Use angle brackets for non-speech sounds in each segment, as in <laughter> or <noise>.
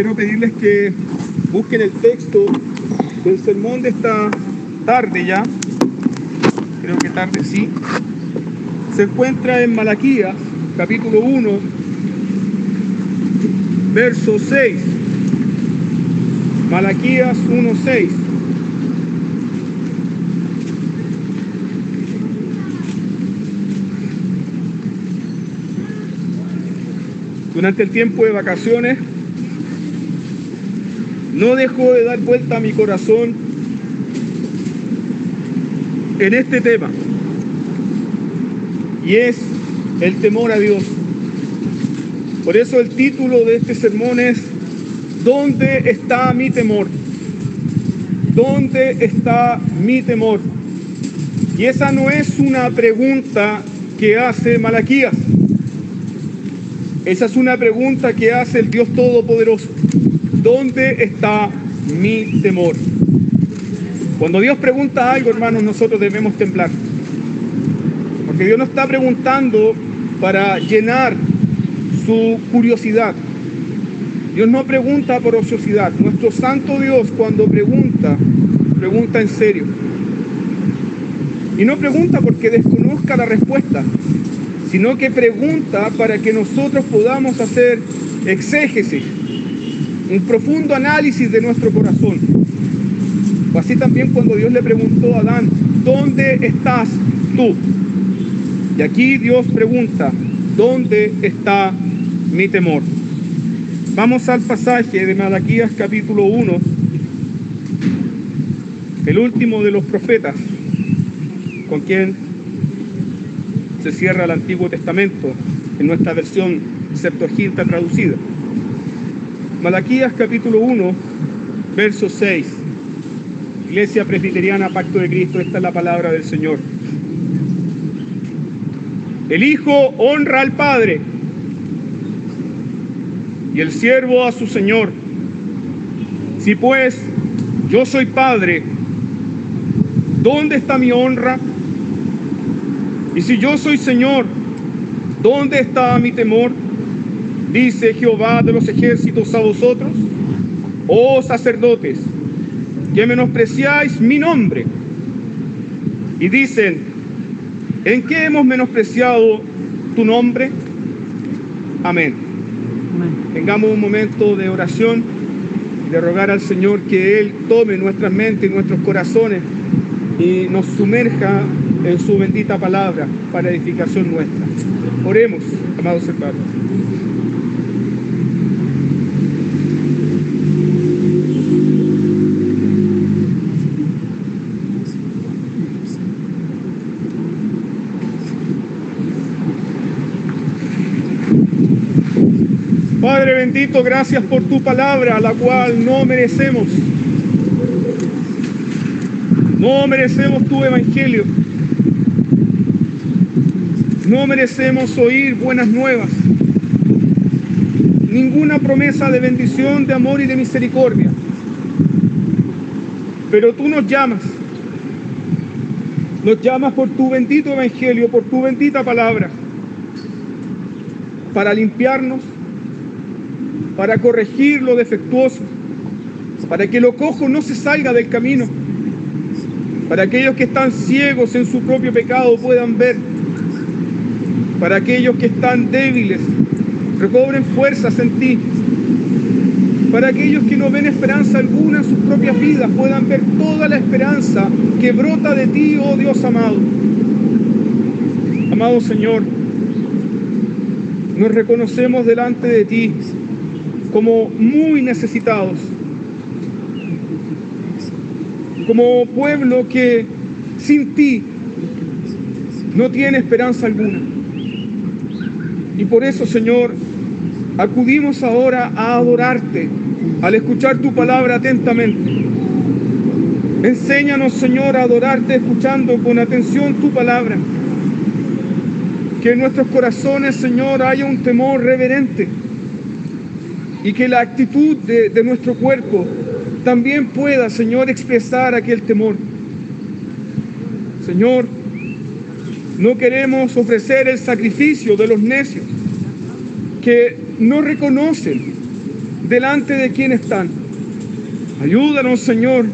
quiero pedirles que busquen el texto del sermón de esta tarde ya. Creo que tarde sí. Se encuentra en Malaquías, capítulo 1, verso 6. Malaquías 1, 6. Durante el tiempo de vacaciones no dejó de dar vuelta a mi corazón en este tema. Y es el temor a Dios. Por eso el título de este sermón es ¿Dónde está mi temor? ¿Dónde está mi temor? Y esa no es una pregunta que hace Malaquías. Esa es una pregunta que hace el Dios Todopoderoso. ¿Dónde está mi temor? Cuando Dios pregunta algo, hermanos, nosotros debemos temblar. Porque Dios no está preguntando para llenar su curiosidad. Dios no pregunta por ociosidad. Nuestro santo Dios cuando pregunta, pregunta en serio. Y no pregunta porque desconozca la respuesta, sino que pregunta para que nosotros podamos hacer exégesis, un profundo análisis de nuestro corazón. O así también cuando Dios le preguntó a Adán, ¿dónde estás tú? Y aquí Dios pregunta, ¿dónde está mi temor? Vamos al pasaje de Malaquías capítulo 1, el último de los profetas, con quien se cierra el Antiguo Testamento en nuestra versión Septuaginta traducida. Malaquías capítulo 1, verso 6. Iglesia Presbiteriana, Pacto de Cristo, esta es la palabra del Señor. El Hijo honra al Padre y el siervo a su Señor. Si pues yo soy Padre, ¿dónde está mi honra? Y si yo soy Señor, ¿dónde está mi temor? Dice Jehová de los ejércitos a vosotros, oh sacerdotes, que menospreciáis mi nombre. Y dicen, ¿en qué hemos menospreciado tu nombre? Amén. Tengamos un momento de oración y de rogar al Señor que Él tome nuestras mentes y nuestros corazones y nos sumerja en su bendita palabra para edificación nuestra. Oremos, amados hermanos. Padre bendito, gracias por tu palabra, la cual no merecemos. No merecemos tu evangelio. No merecemos oír buenas nuevas. Ninguna promesa de bendición, de amor y de misericordia. Pero tú nos llamas. Nos llamas por tu bendito evangelio, por tu bendita palabra. Para limpiarnos, para corregir lo defectuoso, para que lo cojo no se salga del camino, para aquellos que están ciegos en su propio pecado puedan ver, para aquellos que están débiles recobren fuerzas en ti, para aquellos que no ven esperanza alguna en sus propias vidas puedan ver toda la esperanza que brota de ti, oh Dios amado. Amado Señor, nos reconocemos delante de ti como muy necesitados, como pueblo que sin ti no tiene esperanza alguna. Y por eso, Señor, acudimos ahora a adorarte al escuchar tu palabra atentamente. Enséñanos, Señor, a adorarte escuchando con atención tu palabra. Que en nuestros corazones, Señor, haya un temor reverente y que la actitud de, nuestro cuerpo también pueda, Señor, expresar aquel temor. Señor, no queremos ofrecer el sacrificio de los necios que no reconocen delante de quien están. Ayúdanos, Señor,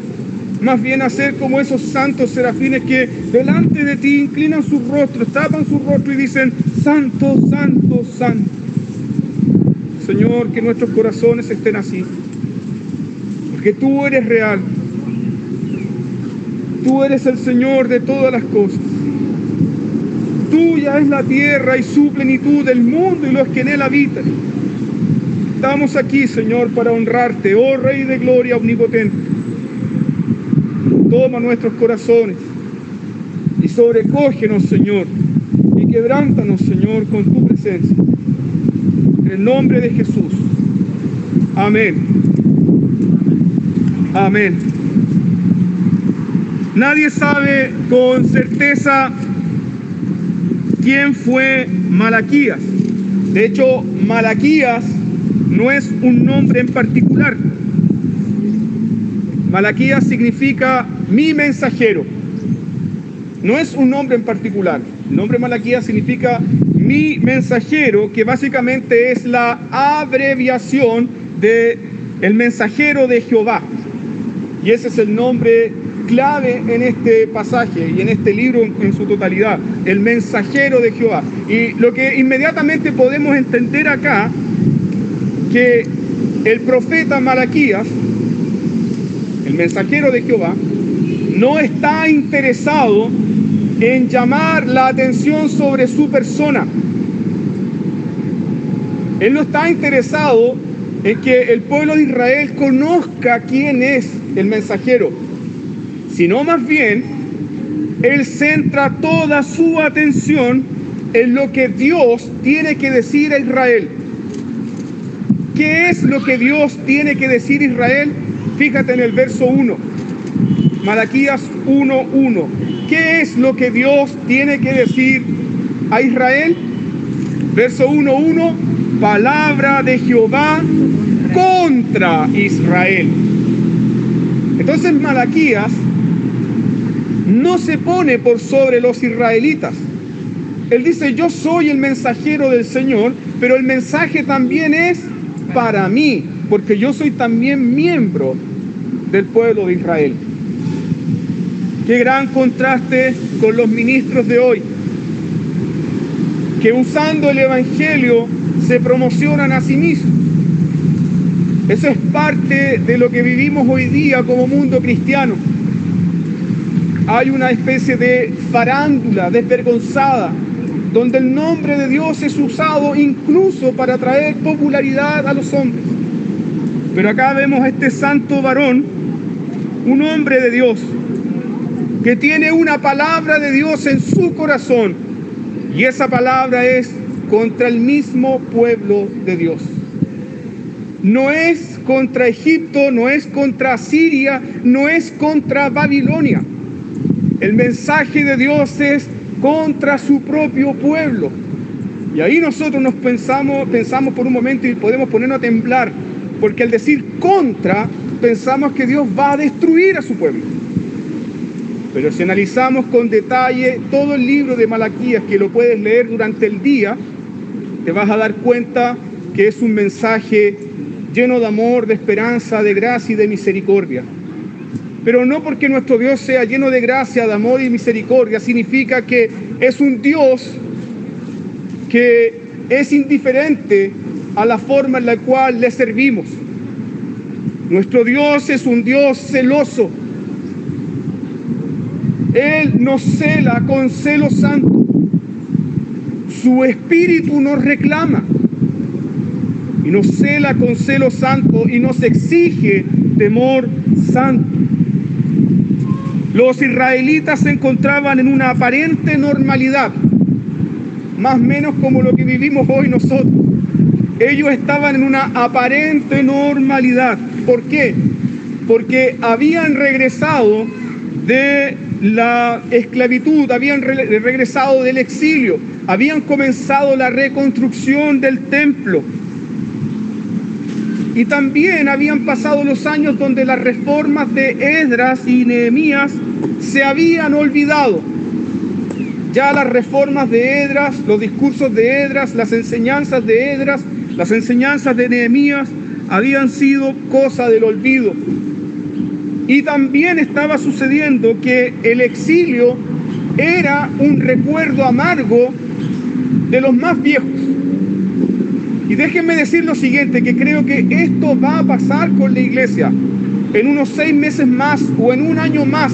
más bien a ser como esos santos serafines que delante de ti inclinan sus rostros, tapan su rostro y dicen, Santo, Santo, Santo. Señor, que nuestros corazones estén así, porque tú eres real. Tú eres el Señor de todas las cosas. Tuya es la tierra y su plenitud, del mundo y los que en él habitan. Estamos aquí, Señor, para honrarte, oh Rey de gloria omnipotente. Toma nuestros corazones y sobrecógenos, Señor, y quebrántanos, Señor, con tu presencia. En el nombre de Jesús. Amén. Amén. Nadie sabe con certeza quién fue Malaquías. De hecho, Malaquías no es un nombre en particular. Malaquías significa mi mensajero. No es un nombre en particular. El nombre Malaquías significa mi mensajero, que básicamente es la abreviación de el mensajero de Jehová. Y ese es el nombre clave en este pasaje y en este libro en su totalidad, el mensajero de Jehová. Y lo que inmediatamente podemos entender acá, que el profeta Malaquías, el mensajero de Jehová, no está interesado en llamar la atención sobre su persona. Él no está interesado en que el pueblo de Israel conozca quién es el mensajero, sino más bien él centra toda su atención en lo que Dios tiene que decir a Israel. ¿Qué es lo que Dios tiene que decir a Israel? Fíjate en el verso 1. Malaquías 1.1. ¿Qué es lo que Dios tiene que decir a Israel? Verso 1.1. Palabra de Jehová contra Israel. Entonces Malaquías no se pone por sobre los israelitas. Él dice, yo soy el mensajero del Señor, pero el mensaje también es para mí, porque yo soy también miembro del pueblo de Israel. Qué gran contraste con los ministros de hoy, que usando el Evangelio se promocionan a sí mismos. Eso es parte de lo que vivimos hoy día como mundo cristiano. Hay una especie de farándula desvergonzada, donde el nombre de Dios es usado incluso para traer popularidad a los hombres. Pero acá vemos a este santo varón, un hombre de Dios, que tiene una palabra de Dios en su corazón. Y esa palabra es contra el mismo pueblo de Dios. No es contra Egipto, no es contra Siria, no es contra Babilonia. El mensaje de Dios es contra su propio pueblo. Y ahí nosotros nos pensamos, pensamos por un momento y podemos ponernos a temblar, porque al decir contra, pensamos que Dios va a destruir a su pueblo. Pero si analizamos con detalle todo el libro de Malaquías, que lo puedes leer durante el día, te vas a dar cuenta que es un mensaje lleno de amor, de esperanza, de gracia y de misericordia. Pero no porque nuestro Dios sea lleno de gracia, de amor y misericordia, significa que es un Dios que es indiferente a la forma en la cual le servimos. Nuestro Dios es un Dios celoso. Él nos cela con celo santo. Su espíritu nos reclama y nos cela con celo santo y nos exige temor santo. Los israelitas se encontraban en una aparente normalidad, más o menos como lo que vivimos hoy nosotros. Ellos estaban en una aparente normalidad. ¿Por qué? Porque habían regresado de la esclavitud, habían regresado del exilio, habían comenzado la reconstrucción del templo, y también habían pasado los años donde las reformas de Esdras y Nehemías se habían olvidado. Ya las reformas de Edras, los discursos de Edras, las enseñanzas de Edras, las enseñanzas de Nehemías habían sido cosa del olvido. Y también estaba sucediendo que el exilio era un recuerdo amargo de los más viejos. Y déjenme decir lo siguiente, que creo que esto va a pasar con la iglesia en unos seis meses más o en un año más.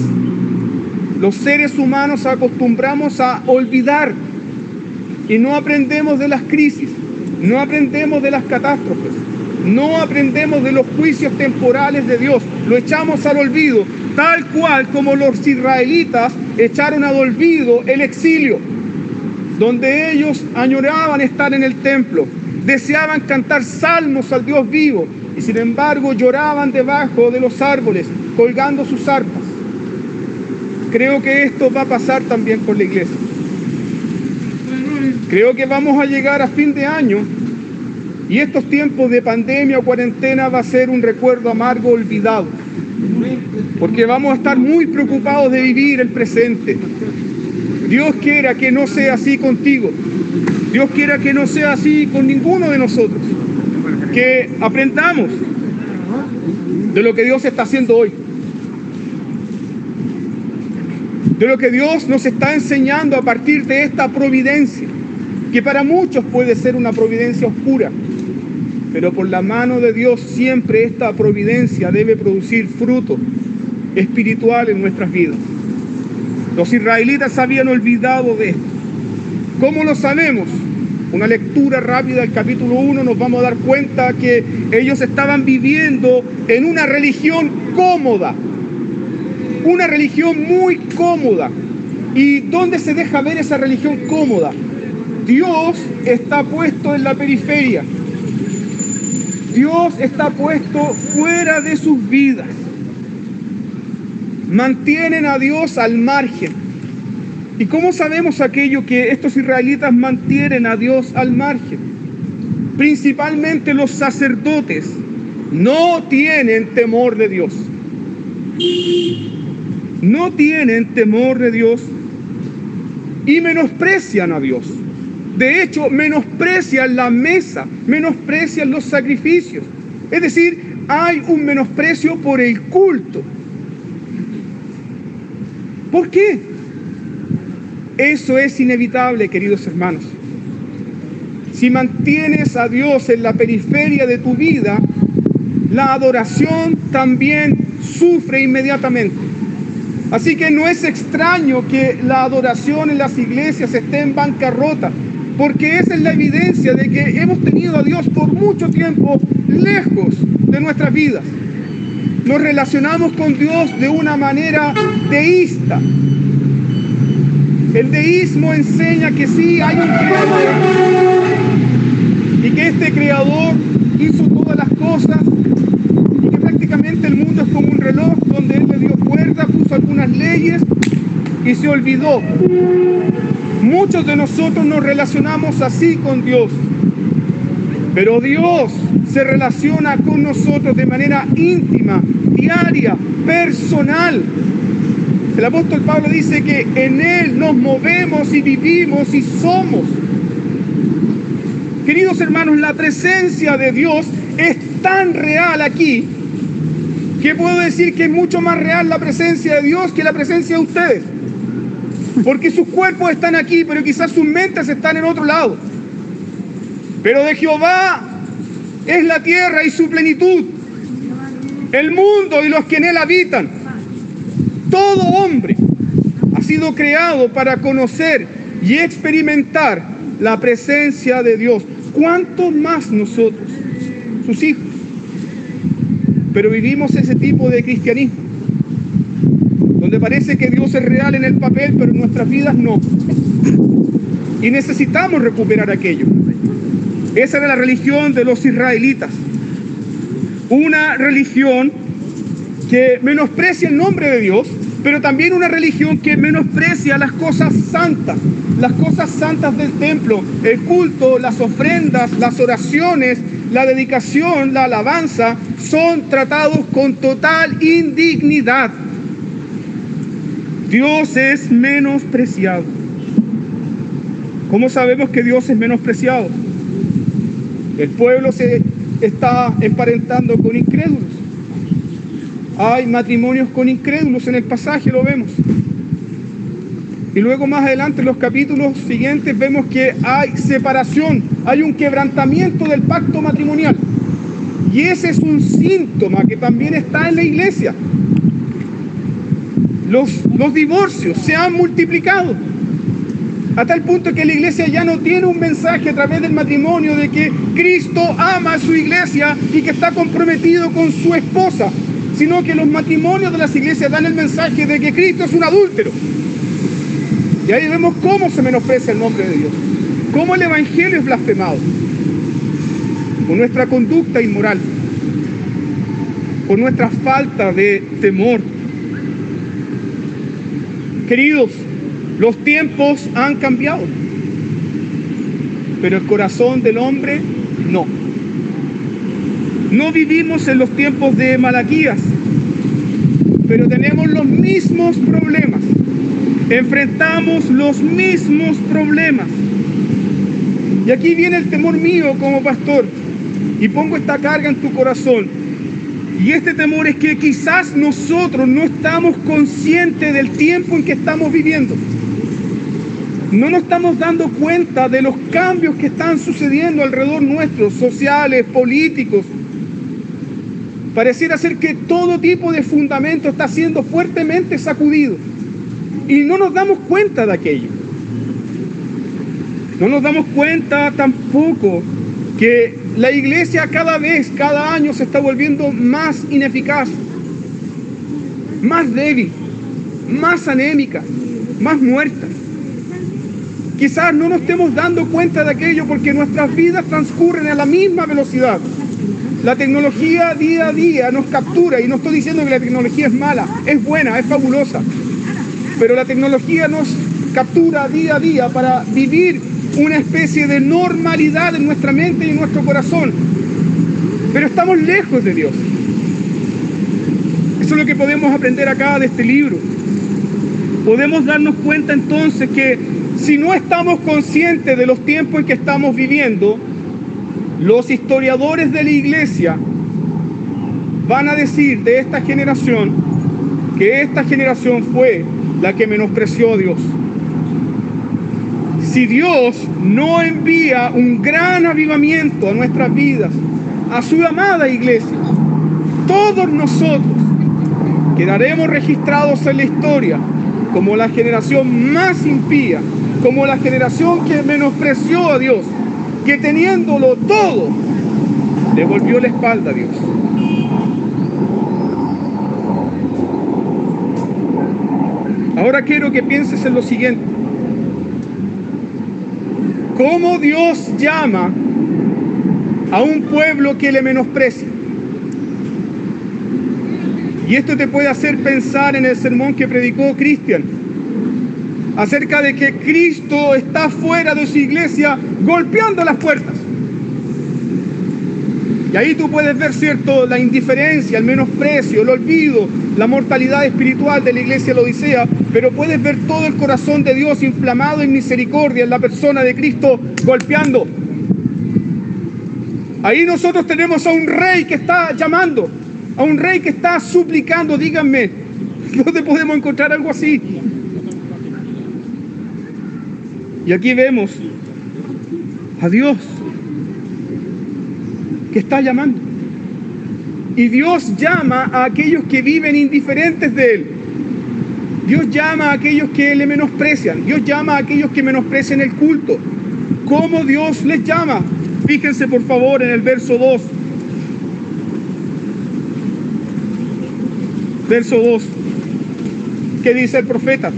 Los seres humanos acostumbramos a olvidar y no aprendemos de las crisis, no aprendemos de las catástrofes, no aprendemos de los juicios temporales de Dios, lo echamos al olvido, tal cual como los israelitas echaron al olvido el exilio, donde ellos añoraban estar en el templo, deseaban cantar salmos al Dios vivo y sin embargo lloraban debajo de los árboles, colgando sus arpas. Creo que esto va a pasar también con la iglesia. Creo que vamos a llegar a fin de año y estos tiempos de pandemia o cuarentena va a ser un recuerdo amargo olvidado. Porque vamos a estar muy preocupados de vivir el presente. Dios quiera que no sea así contigo. Dios quiera que no sea así con ninguno de nosotros. Que aprendamos de lo que Dios está haciendo hoy. De lo que Dios nos está enseñando a partir de esta providencia que para muchos puede ser una providencia oscura, pero por la mano de Dios siempre esta providencia debe producir fruto espiritual en nuestras vidas. Los israelitas habían olvidado de esto. ¿Cómo lo sabemos? Una lectura rápida del capítulo 1 nos vamos a dar cuenta que ellos estaban viviendo en una religión cómoda, una religión muy cómoda. ¿Y dónde se deja ver esa religión cómoda? Dios está puesto en la periferia. Dios está puesto fuera de sus vidas. Mantienen a Dios al margen. ¿Y cómo sabemos aquello que estos israelitas mantienen a Dios al margen? Principalmente los sacerdotes no tienen temor de Dios. No tienen temor de Dios y menosprecian a Dios. De hecho, menosprecian la mesa, menosprecian los sacrificios. Es decir, hay un menosprecio por el culto. ¿Por qué? Eso es inevitable, queridos hermanos. Si mantienes a Dios en la periferia de tu vida, la adoración también sufre inmediatamente. Así que no es extraño que la adoración en las iglesias esté en bancarrota, porque esa es la evidencia de que hemos tenido a Dios por mucho tiempo lejos de nuestras vidas. Nos relacionamos con Dios de una manera deísta. El deísmo enseña que sí hay un creador y que este creador hizo todas las cosas y que prácticamente el mundo es como un reloj donde él le dio cuerda, puso algunas leyes y se olvidó. Muchos de nosotros nos relacionamos así con Dios, pero Dios se relaciona con nosotros de manera íntima, diaria, personal. El apóstol Pablo dice que en Él nos movemos y vivimos y somos. Queridos hermanos, la presencia de Dios es tan real aquí que puedo decir que es mucho más real la presencia de Dios que la presencia de ustedes. Porque sus cuerpos están aquí, pero quizás sus mentes están en otro lado. Pero de Jehová es la tierra y su plenitud, el mundo y los que en él habitan. Todo hombre ha sido creado para conocer y experimentar la presencia de Dios. ¿Cuánto más nosotros, sus hijos? Pero vivimos ese tipo de cristianismo parece que Dios es real en el papel, pero en nuestras vidas no. Y necesitamos recuperar aquello. Esa era la religión de los israelitas. Una religión que menosprecia el nombre de Dios, pero también una religión que menosprecia las cosas santas, las cosas santas del templo, el culto, las ofrendas, las oraciones, la dedicación, la alabanza, son tratados con total indignidad. Dios es menospreciado. ¿Cómo sabemos que Dios es menospreciado? El pueblo se está emparentando con incrédulos. Hay matrimonios con incrédulos en el pasaje, lo vemos. Y luego más adelante en los capítulos siguientes vemos que hay separación, hay un quebrantamiento del pacto matrimonial. Y ese es un síntoma que también está en la iglesia. Los, divorcios se han multiplicado. A tal punto que la iglesia ya no tiene un mensaje a través del matrimonio de que Cristo ama a su iglesia y que está comprometido con su esposa, sino que los matrimonios de las iglesias dan el mensaje de que Cristo es un adúltero. Y ahí vemos cómo se menosprecia el nombre de Dios, cómo el Evangelio es blasfemado, con nuestra conducta inmoral, con nuestra falta de temor. Queridos, los tiempos han cambiado, pero el corazón del hombre no. No vivimos en los tiempos de Malaquías, pero tenemos los mismos problemas. Enfrentamos los mismos problemas. Y aquí viene el temor mío como pastor. Y pongo esta carga en tu corazón. Y este temor es que quizás nosotros no estamos conscientes del tiempo en que estamos viviendo. No nos estamos dando cuenta de los cambios que están sucediendo alrededor nuestro, sociales, políticos. Pareciera ser que todo tipo de fundamento está siendo fuertemente sacudido. Y no nos damos cuenta de aquello. No nos damos cuenta tampoco que la iglesia cada vez, cada año se está volviendo más ineficaz, más débil, más anémica, más muerta. Quizás no nos estemos dando cuenta de aquello porque nuestras vidas transcurren a la misma velocidad. La tecnología día a día nos captura y no estoy diciendo que la tecnología es mala, es buena, es fabulosa. Pero la tecnología nos captura día a día para vivir una especie de normalidad en nuestra mente y en nuestro corazón. Pero estamos lejos de Dios. Eso es lo que podemos aprender acá de este libro. Podemos darnos cuenta entonces que si no estamos conscientes de los tiempos en que estamos viviendo, los historiadores de la iglesia van a decir de esta generación que esta generación fue la que menospreció a Dios. Si Dios no envía un gran avivamiento a nuestras vidas, a su amada iglesia, todos nosotros quedaremos registrados en la historia como la generación más impía, como la generación que menospreció a Dios, que teniéndolo todo, le volvió la espalda a Dios. Ahora quiero que pienses en lo siguiente. ¿Cómo Dios llama a un pueblo que le menosprecia? Y esto te puede hacer pensar en el sermón que predicó Cristian acerca de que Cristo está fuera de su iglesia golpeando las puertas. Y ahí tú puedes ver, ¿cierto?, la indiferencia, el menosprecio, el olvido, la mortalidad espiritual de la iglesia Odisea, pero puedes ver todo el corazón de Dios inflamado en misericordia en la persona de Cristo golpeando. Ahí nosotros tenemos a un rey que está llamando, a un rey que está suplicando, díganme, <laughs> ¿dónde podemos encontrar algo así? Y aquí vemos a Dios que está llamando. Y Dios llama a aquellos que viven indiferentes de Él. Dios llama a aquellos que le menosprecian. Dios llama a aquellos que menosprecian el culto. ¿Cómo Dios les llama? Fíjense por favor en el verso 2. Verso 2. ¿Qué dice el profeta?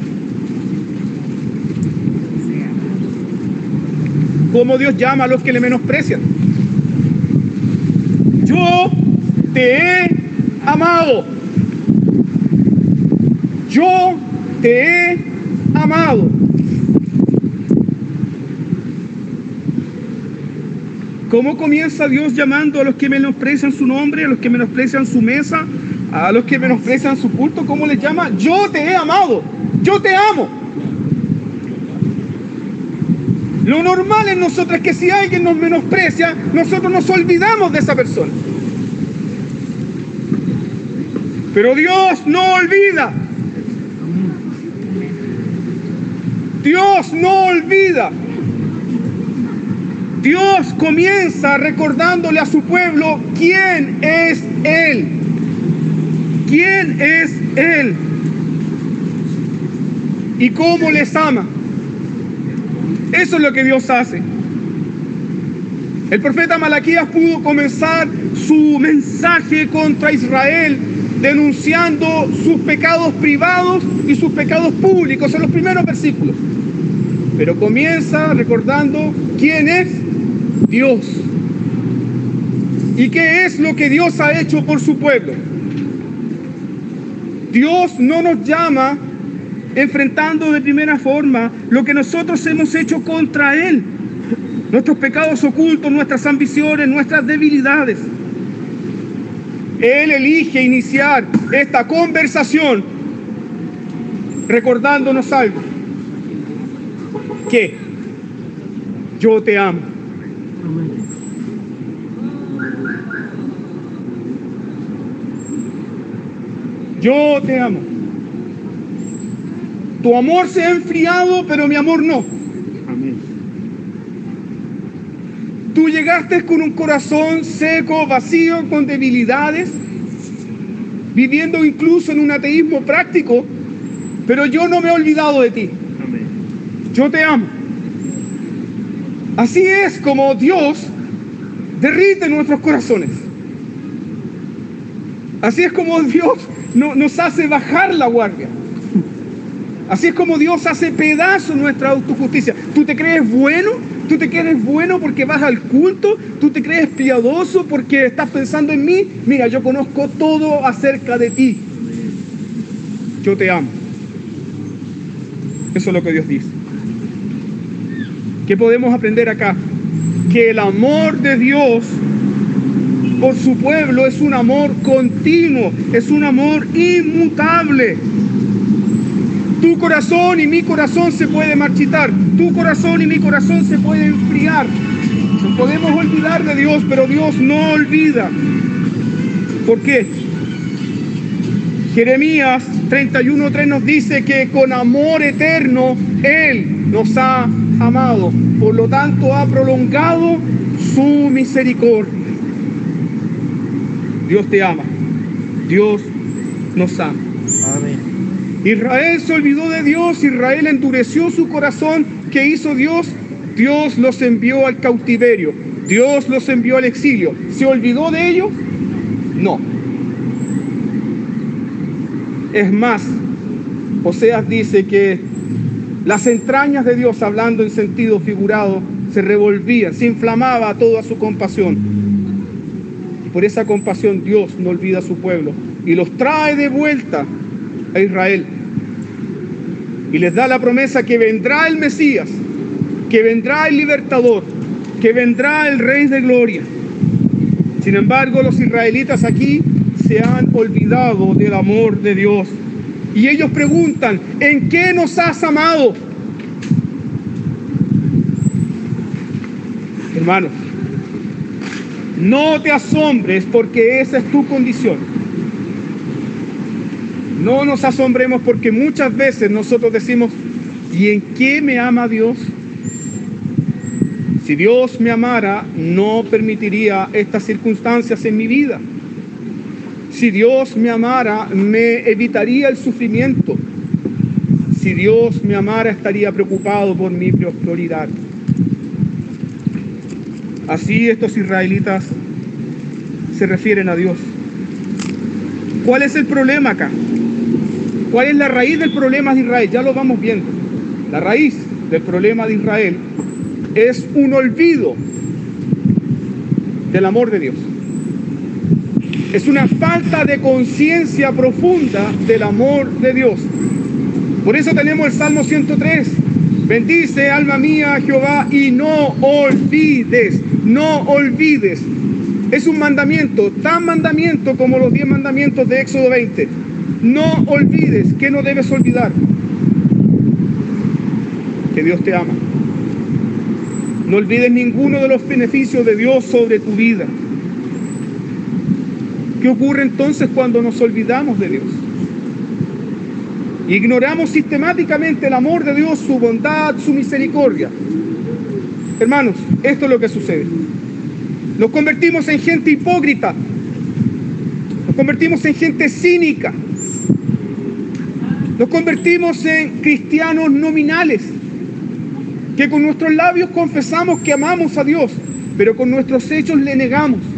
¿Cómo Dios llama a los que le menosprecian? Yo te he amado. Yo te he amado. ¿Cómo comienza Dios llamando a los que menosprecian su nombre, a los que menosprecian su mesa, a los que menosprecian su culto? ¿Cómo les llama? Yo te he amado. Yo te amo. Lo normal en nosotros es que si alguien nos menosprecia, nosotros nos olvidamos de esa persona. Pero Dios no olvida. Dios no olvida. Dios comienza recordándole a su pueblo quién es Él. ¿Quién es Él? Y cómo les ama. Eso es lo que Dios hace. El profeta Malaquías pudo comenzar su mensaje contra Israel denunciando sus pecados privados y sus pecados públicos en los primeros versículos. Pero comienza recordando quién es Dios y qué es lo que Dios ha hecho por su pueblo. Dios no nos llama enfrentando de primera forma lo que nosotros hemos hecho contra Él, nuestros pecados ocultos, nuestras ambiciones, nuestras debilidades. Él elige iniciar esta conversación recordándonos algo, que yo te amo. Yo te amo. Tu amor se ha enfriado, pero mi amor no. Amén. Tú llegaste con un corazón seco, vacío, con debilidades, viviendo incluso en un ateísmo práctico, pero yo no me he olvidado de ti. Yo te amo. Así es como Dios derrite nuestros corazones. Así es como Dios no- nos hace bajar la guardia. Así es como Dios hace pedazo nuestra autojusticia. ¿Tú te crees bueno? ¿Tú te crees bueno porque vas al culto? ¿Tú te crees piadoso porque estás pensando en mí? Mira, yo conozco todo acerca de ti. Yo te amo. Eso es lo que Dios dice. ¿Qué podemos aprender acá? Que el amor de Dios por su pueblo es un amor continuo, es un amor inmutable. Tu corazón y mi corazón se puede marchitar, tu corazón y mi corazón se puede enfriar. Podemos olvidar de Dios, pero Dios no olvida. ¿Por qué? Jeremías 31.3 nos dice que con amor eterno Él nos ha amado. Por lo tanto, ha prolongado su misericordia. Dios te ama. Dios nos ama. Amén. Israel se olvidó de Dios, Israel endureció su corazón. ¿Qué hizo Dios? Dios los envió al cautiverio, Dios los envió al exilio. ¿Se olvidó de ellos? No. Es más, Oseas dice que las entrañas de Dios, hablando en sentido figurado, se revolvían, se inflamaba toda su compasión. Y por esa compasión Dios no olvida a su pueblo y los trae de vuelta a Israel. Y les da la promesa que vendrá el Mesías, que vendrá el libertador, que vendrá el Rey de Gloria. Sin embargo, los israelitas aquí se han olvidado del amor de Dios. Y ellos preguntan, ¿en qué nos has amado? Hermanos, no te asombres porque esa es tu condición. No nos asombremos porque muchas veces nosotros decimos, ¿y en qué me ama Dios? Si Dios me amara, no permitiría estas circunstancias en mi vida. Si Dios me amara, me evitaría el sufrimiento. Si Dios me amara, estaría preocupado por mi prosperidad. Así estos israelitas se refieren a Dios. ¿Cuál es el problema acá? ¿Cuál es la raíz del problema de Israel? Ya lo vamos viendo. La raíz del problema de Israel es un olvido del amor de Dios. Es una falta de conciencia profunda del amor de Dios. Por eso tenemos el Salmo 103. Bendice alma mía Jehová y no olvides, no olvides. Es un mandamiento, tan mandamiento como los diez mandamientos de Éxodo 20. No olvides, que no debes olvidar? Que Dios te ama. No olvides ninguno de los beneficios de Dios sobre tu vida. ¿Qué ocurre entonces cuando nos olvidamos de Dios? Ignoramos sistemáticamente el amor de Dios, su bondad, su misericordia. Hermanos, esto es lo que sucede. Nos convertimos en gente hipócrita. Nos convertimos en gente cínica. Nos convertimos en cristianos nominales. Que con nuestros labios confesamos que amamos a Dios, pero con nuestros hechos le negamos.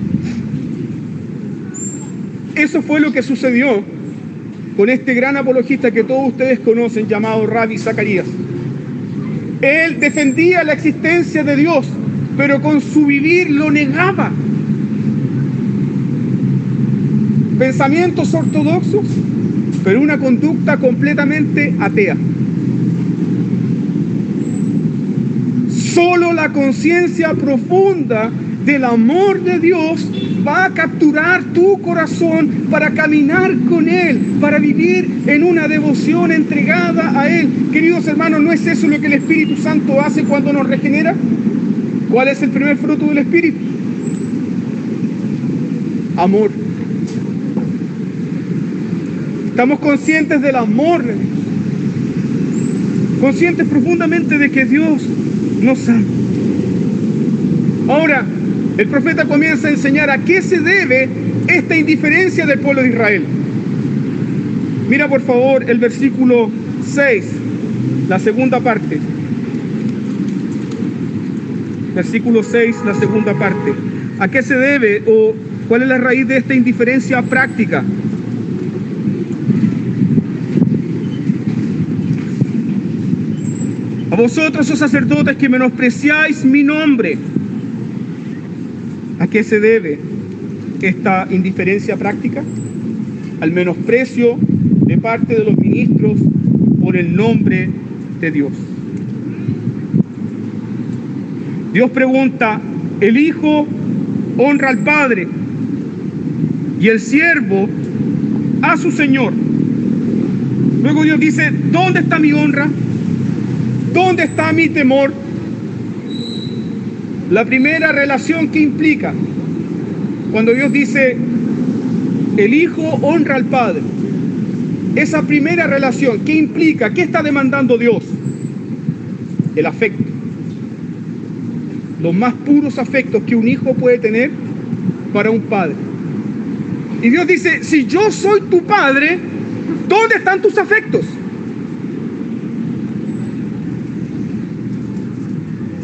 Eso fue lo que sucedió con este gran apologista que todos ustedes conocen llamado Rabbi Zacarías. Él defendía la existencia de Dios, pero con su vivir lo negaba. Pensamientos ortodoxos, pero una conducta completamente atea. Solo la conciencia profunda del amor de Dios va a capturar tu corazón para caminar con Él, para vivir en una devoción entregada a Él. Queridos hermanos, ¿no es eso lo que el Espíritu Santo hace cuando nos regenera? ¿Cuál es el primer fruto del Espíritu? Amor. Estamos conscientes del amor de Dios. Conscientes profundamente de que Dios nos ama. Ahora, el profeta comienza a enseñar a qué se debe esta indiferencia del pueblo de Israel. Mira por favor el versículo 6, la segunda parte. Versículo 6, la segunda parte. ¿A qué se debe o cuál es la raíz de esta indiferencia práctica? A vosotros, oh sacerdotes, que menospreciáis mi nombre ¿A qué se debe esta indiferencia práctica? Al menosprecio de parte de los ministros por el nombre de Dios. Dios pregunta, el Hijo honra al Padre y el siervo a su Señor. Luego Dios dice, ¿dónde está mi honra? ¿Dónde está mi temor? La primera relación que implica, cuando Dios dice, el Hijo honra al Padre, esa primera relación, ¿qué implica? ¿Qué está demandando Dios? El afecto. Los más puros afectos que un hijo puede tener para un padre. Y Dios dice, si yo soy tu padre, ¿dónde están tus afectos?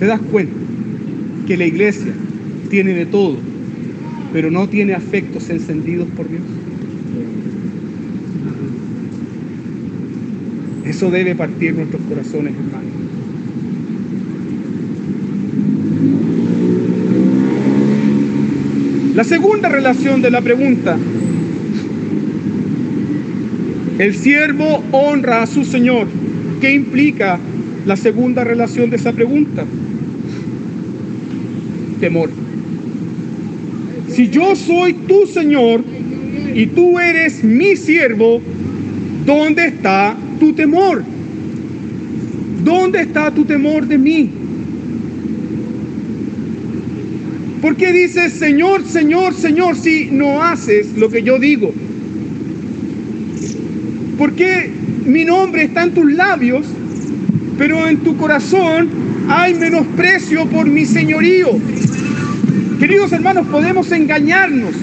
¿Te das cuenta? Que la iglesia tiene de todo, pero no tiene afectos encendidos por Dios. Eso debe partir nuestros corazones, hermanos. La segunda relación de la pregunta. El siervo honra a su Señor. ¿Qué implica la segunda relación de esa pregunta? Temor. Si yo soy tu Señor y tú eres mi siervo, ¿dónde está tu temor? ¿Dónde está tu temor de mí? ¿Por qué dices, Señor, Señor, Señor, si no haces lo que yo digo? ¿Por qué mi nombre está en tus labios, pero en tu corazón hay menosprecio por mi señorío? Queridos hermanos, podemos engañarnos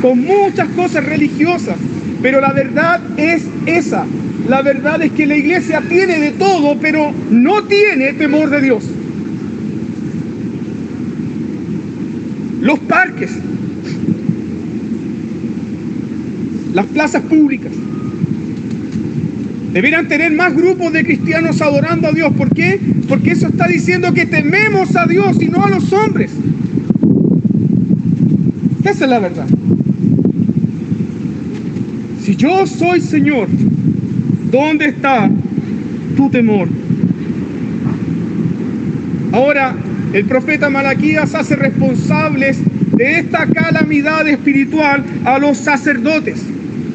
con muchas cosas religiosas, pero la verdad es esa. La verdad es que la iglesia tiene de todo, pero no tiene temor de Dios. Los parques, las plazas públicas, Deberían tener más grupos de cristianos adorando a Dios. ¿Por qué? Porque eso está diciendo que tememos a Dios y no a los hombres. Esa es la verdad. Si yo soy Señor, ¿dónde está tu temor? Ahora, el profeta Malaquías hace responsables de esta calamidad espiritual a los sacerdotes.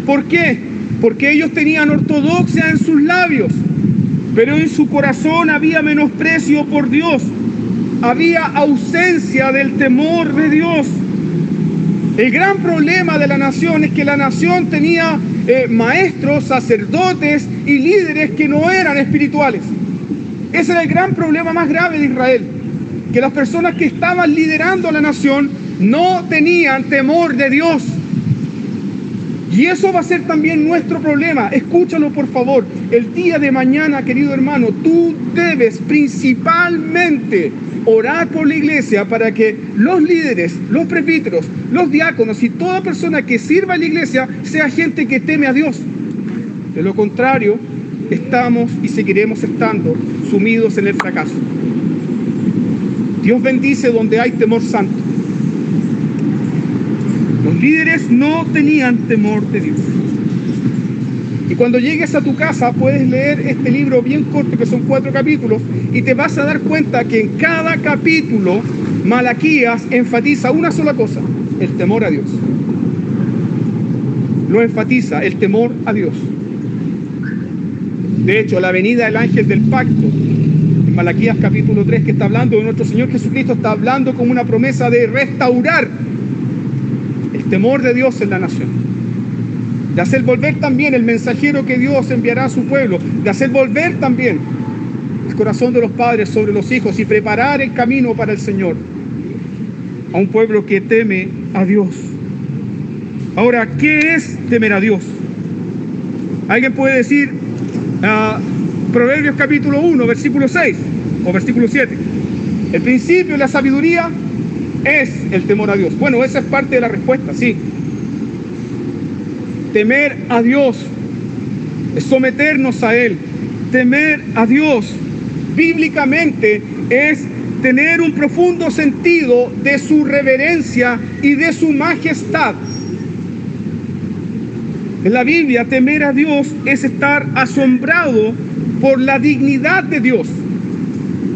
¿Por qué? Porque ellos tenían ortodoxia en sus labios, pero en su corazón había menosprecio por Dios. había ausencia del temor de Dios. El gran problema de la nación es que la nación tenía eh, maestros, sacerdotes y líderes que no eran espirituales. Ese era el gran problema más grave de Israel, que las personas que estaban liderando la nación no tenían temor de Dios. Y eso va a ser también nuestro problema. Escúchalo por favor. El día de mañana, querido hermano, tú debes principalmente orar por la iglesia para que los líderes, los presbíteros, los diáconos y toda persona que sirva en la iglesia sea gente que teme a Dios. De lo contrario, estamos y seguiremos estando sumidos en el fracaso. Dios bendice donde hay temor santo. Los líderes no tenían temor de Dios. Y cuando llegues a tu casa puedes leer este libro bien corto, que son cuatro capítulos, y te vas a dar cuenta que en cada capítulo Malaquías enfatiza una sola cosa, el temor a Dios. Lo enfatiza, el temor a Dios. De hecho, la venida del ángel del pacto, en Malaquías capítulo 3, que está hablando de nuestro Señor Jesucristo, está hablando como una promesa de restaurar el temor de Dios en la nación. De hacer volver también el mensajero que Dios enviará a su pueblo. De hacer volver también el corazón de los padres sobre los hijos y preparar el camino para el Señor. A un pueblo que teme a Dios. Ahora, ¿qué es temer a Dios? Alguien puede decir, uh, Proverbios capítulo 1, versículo 6 o versículo 7. El principio de la sabiduría es el temor a Dios. Bueno, esa es parte de la respuesta, sí. Temer a Dios es someternos a Él. Temer a Dios bíblicamente es tener un profundo sentido de su reverencia y de su majestad. En la Biblia, temer a Dios es estar asombrado por la dignidad de Dios.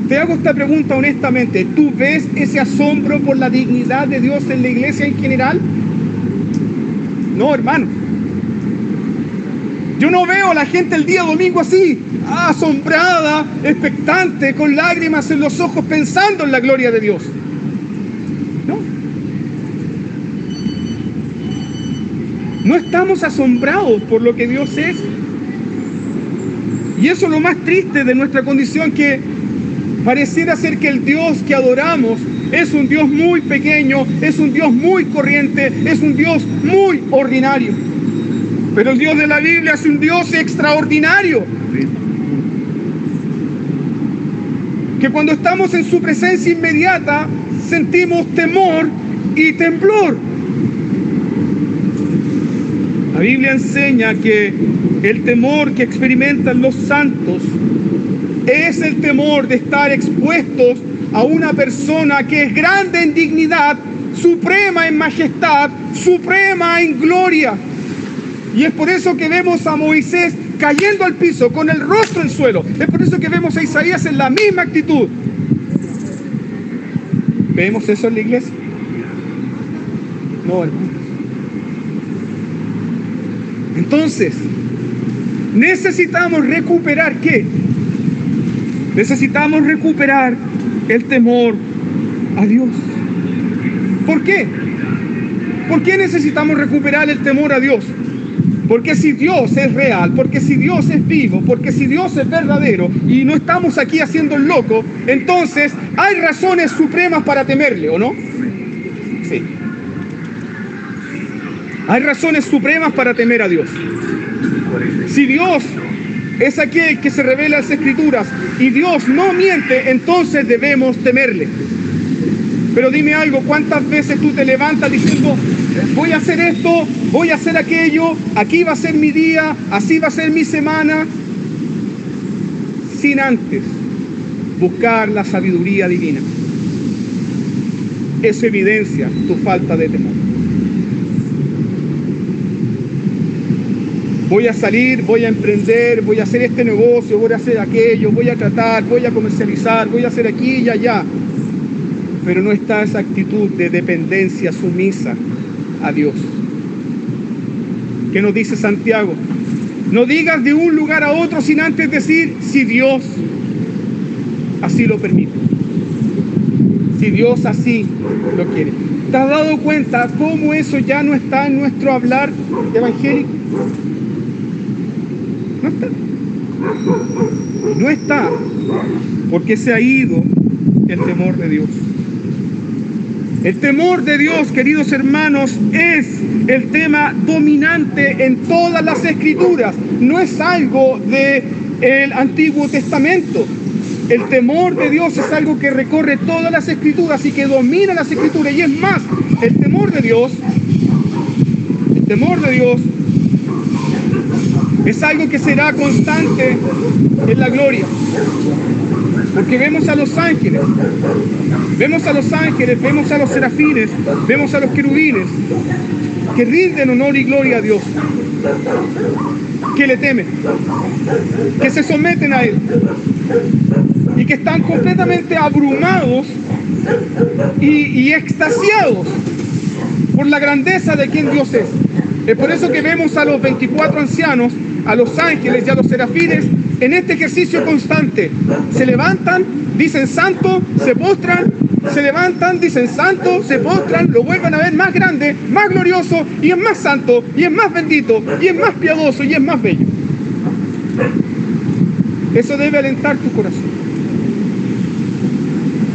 Te hago esta pregunta honestamente. ¿Tú ves ese asombro por la dignidad de Dios en la iglesia en general? No, hermano. Yo no veo a la gente el día domingo así, asombrada, expectante, con lágrimas en los ojos, pensando en la gloria de Dios. No. No estamos asombrados por lo que Dios es. Y eso es lo más triste de nuestra condición, que pareciera ser que el Dios que adoramos es un Dios muy pequeño, es un Dios muy corriente, es un Dios muy ordinario. Pero el Dios de la Biblia es un Dios extraordinario. Que cuando estamos en su presencia inmediata sentimos temor y temblor. La Biblia enseña que el temor que experimentan los santos es el temor de estar expuestos a una persona que es grande en dignidad, suprema en majestad, suprema en gloria. Y es por eso que vemos a Moisés cayendo al piso con el rostro en el suelo. Es por eso que vemos a Isaías en la misma actitud. ¿Vemos eso en la iglesia? No, hermano. Entonces, necesitamos recuperar qué? Necesitamos recuperar el temor a Dios. ¿Por qué? ¿Por qué necesitamos recuperar el temor a Dios? Porque si Dios es real, porque si Dios es vivo, porque si Dios es verdadero y no estamos aquí haciendo el loco, entonces hay razones supremas para temerle, ¿o no? Sí. Hay razones supremas para temer a Dios. Si Dios es aquel que se revela en las escrituras y Dios no miente, entonces debemos temerle. Pero dime algo, ¿cuántas veces tú te levantas diciendo, voy a hacer esto, voy a hacer aquello, aquí va a ser mi día, así va a ser mi semana, sin antes buscar la sabiduría divina? Eso evidencia tu falta de temor. voy a salir, voy a emprender, voy a hacer este negocio, voy a hacer aquello, voy a tratar, voy a comercializar, voy a hacer aquí y allá. Pero no está esa actitud de dependencia sumisa a Dios. ¿Qué nos dice Santiago? No digas de un lugar a otro sin antes decir si Dios así lo permite. si Dios así lo quiere. ¿Te has dado cuenta cómo eso ya no está en nuestro hablar evangélico? No está. No está porque se ha ido el temor de Dios. El temor de Dios, queridos hermanos, es el tema dominante en todas las escrituras. No es algo del Antiguo Testamento. El temor de Dios es algo que recorre todas las escrituras y que domina las escrituras. Y es más, el temor de Dios, el temor de Dios es algo que será constante en la gloria. Porque vemos a los ángeles, vemos a los ángeles, vemos a los serafines, vemos a los querubines, que rinden honor y gloria a Dios, que le temen, que se someten a Él y que están completamente abrumados y, extasiados por la grandeza de quien Dios es. Es por eso que vemos a los 24 ancianos, a los ángeles y a los serafines en este ejercicio constante. Se levantan, dicen santo, se postran, se levantan, dicen santo, se postran, lo vuelven a ver más grande, más glorioso y es más santo y es más bendito y es más piadoso y es más bello. Eso debe alentar tu corazón.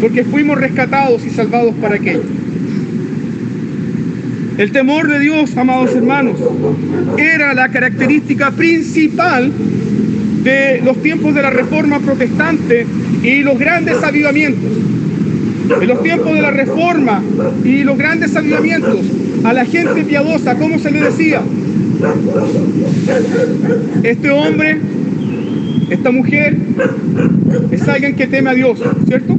Porque fuimos rescatados y salvados para aquello. El temor de Dios, amados hermanos, era la característica principal de los tiempos de la reforma protestante y los grandes avivamientos. En los tiempos de la reforma y los grandes avivamientos, a la gente piadosa, ¿cómo se le decía? Este hombre, esta mujer, es alguien que teme a Dios, ¿cierto?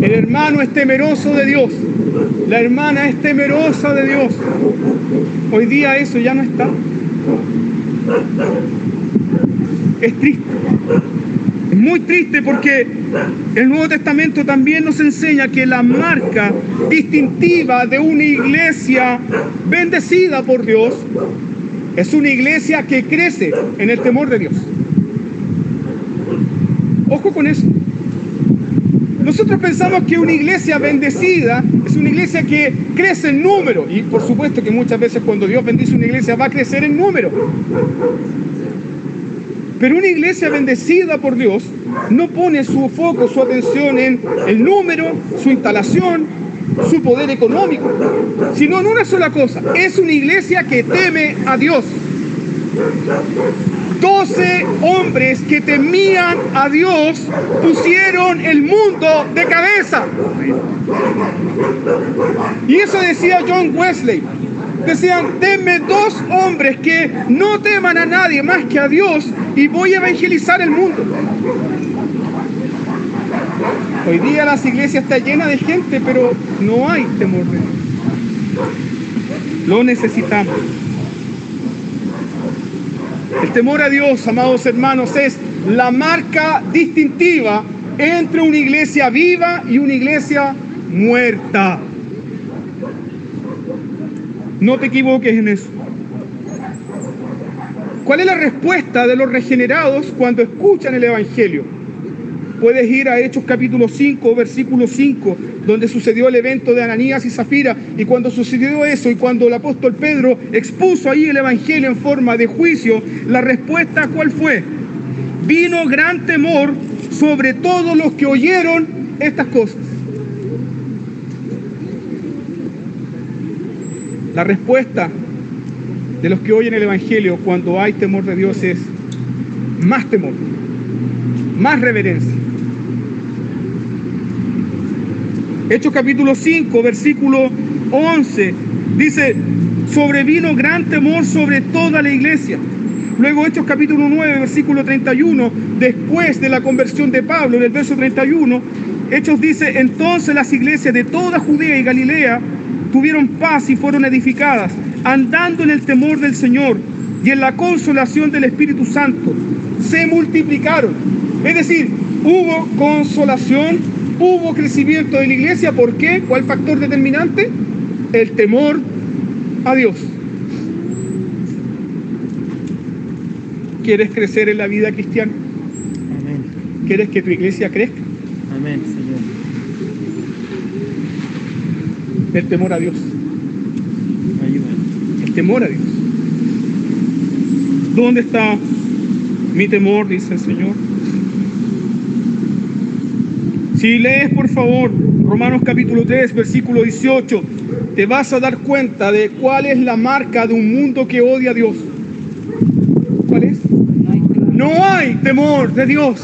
El hermano es temeroso de Dios. La hermana es temerosa de Dios. Hoy día eso ya no está es triste. Es muy triste porque el Nuevo Testamento también nos enseña que la marca distintiva de una iglesia bendecida por Dios es una iglesia que crece en el temor de Dios. Ojo con eso. Nosotros pensamos que una iglesia bendecida es una iglesia que crece en número. Y por supuesto que muchas veces cuando Dios bendice una iglesia va a crecer en número. Pero una iglesia bendecida por Dios no pone su foco, su atención en el número, su instalación, su poder económico, sino en una sola cosa. Es una iglesia que teme a Dios. Doce hombres que temían a Dios pusieron el mundo de cabeza. Y eso decía John Wesley. Decían, denme dos hombres que no teman a nadie más que a Dios y voy a evangelizar el mundo. Hoy día las iglesias están llenas de gente, pero no hay temor de Dios. Lo necesitamos. El temor a Dios, amados hermanos, es la marca distintiva entre una iglesia viva y una iglesia muerta. No te equivoques en eso. ¿Cuál es la respuesta de los regenerados cuando escuchan el Evangelio? Puedes ir a Hechos capítulo 5, versículo 5, donde sucedió el evento de Ananías y Zafira. Y cuando sucedió eso y cuando el apóstol Pedro expuso ahí el Evangelio en forma de juicio, la respuesta cuál fue? Vino gran temor sobre todos los que oyeron estas cosas. La respuesta de los que oyen el Evangelio cuando hay temor de Dios es más temor, más reverencia. Hechos capítulo 5, versículo 11, dice, sobrevino gran temor sobre toda la iglesia. Luego Hechos capítulo 9, versículo 31, después de la conversión de Pablo, en el verso 31, Hechos dice, entonces las iglesias de toda Judea y Galilea tuvieron paz y fueron edificadas, andando en el temor del Señor y en la consolación del Espíritu Santo. Se multiplicaron. Es decir, hubo consolación, hubo crecimiento de la iglesia. ¿Por qué? ¿Cuál factor determinante? El temor a Dios. ¿Quieres crecer en la vida cristiana? Amén. ¿Quieres que tu iglesia crezca? Amén, Señor. El temor a Dios. Temor a Dios. ¿Dónde está mi temor? Dice el Señor. Si lees por favor Romanos capítulo 3, versículo 18, te vas a dar cuenta de cuál es la marca de un mundo que odia a Dios. ¿Cuál es? No hay temor de Dios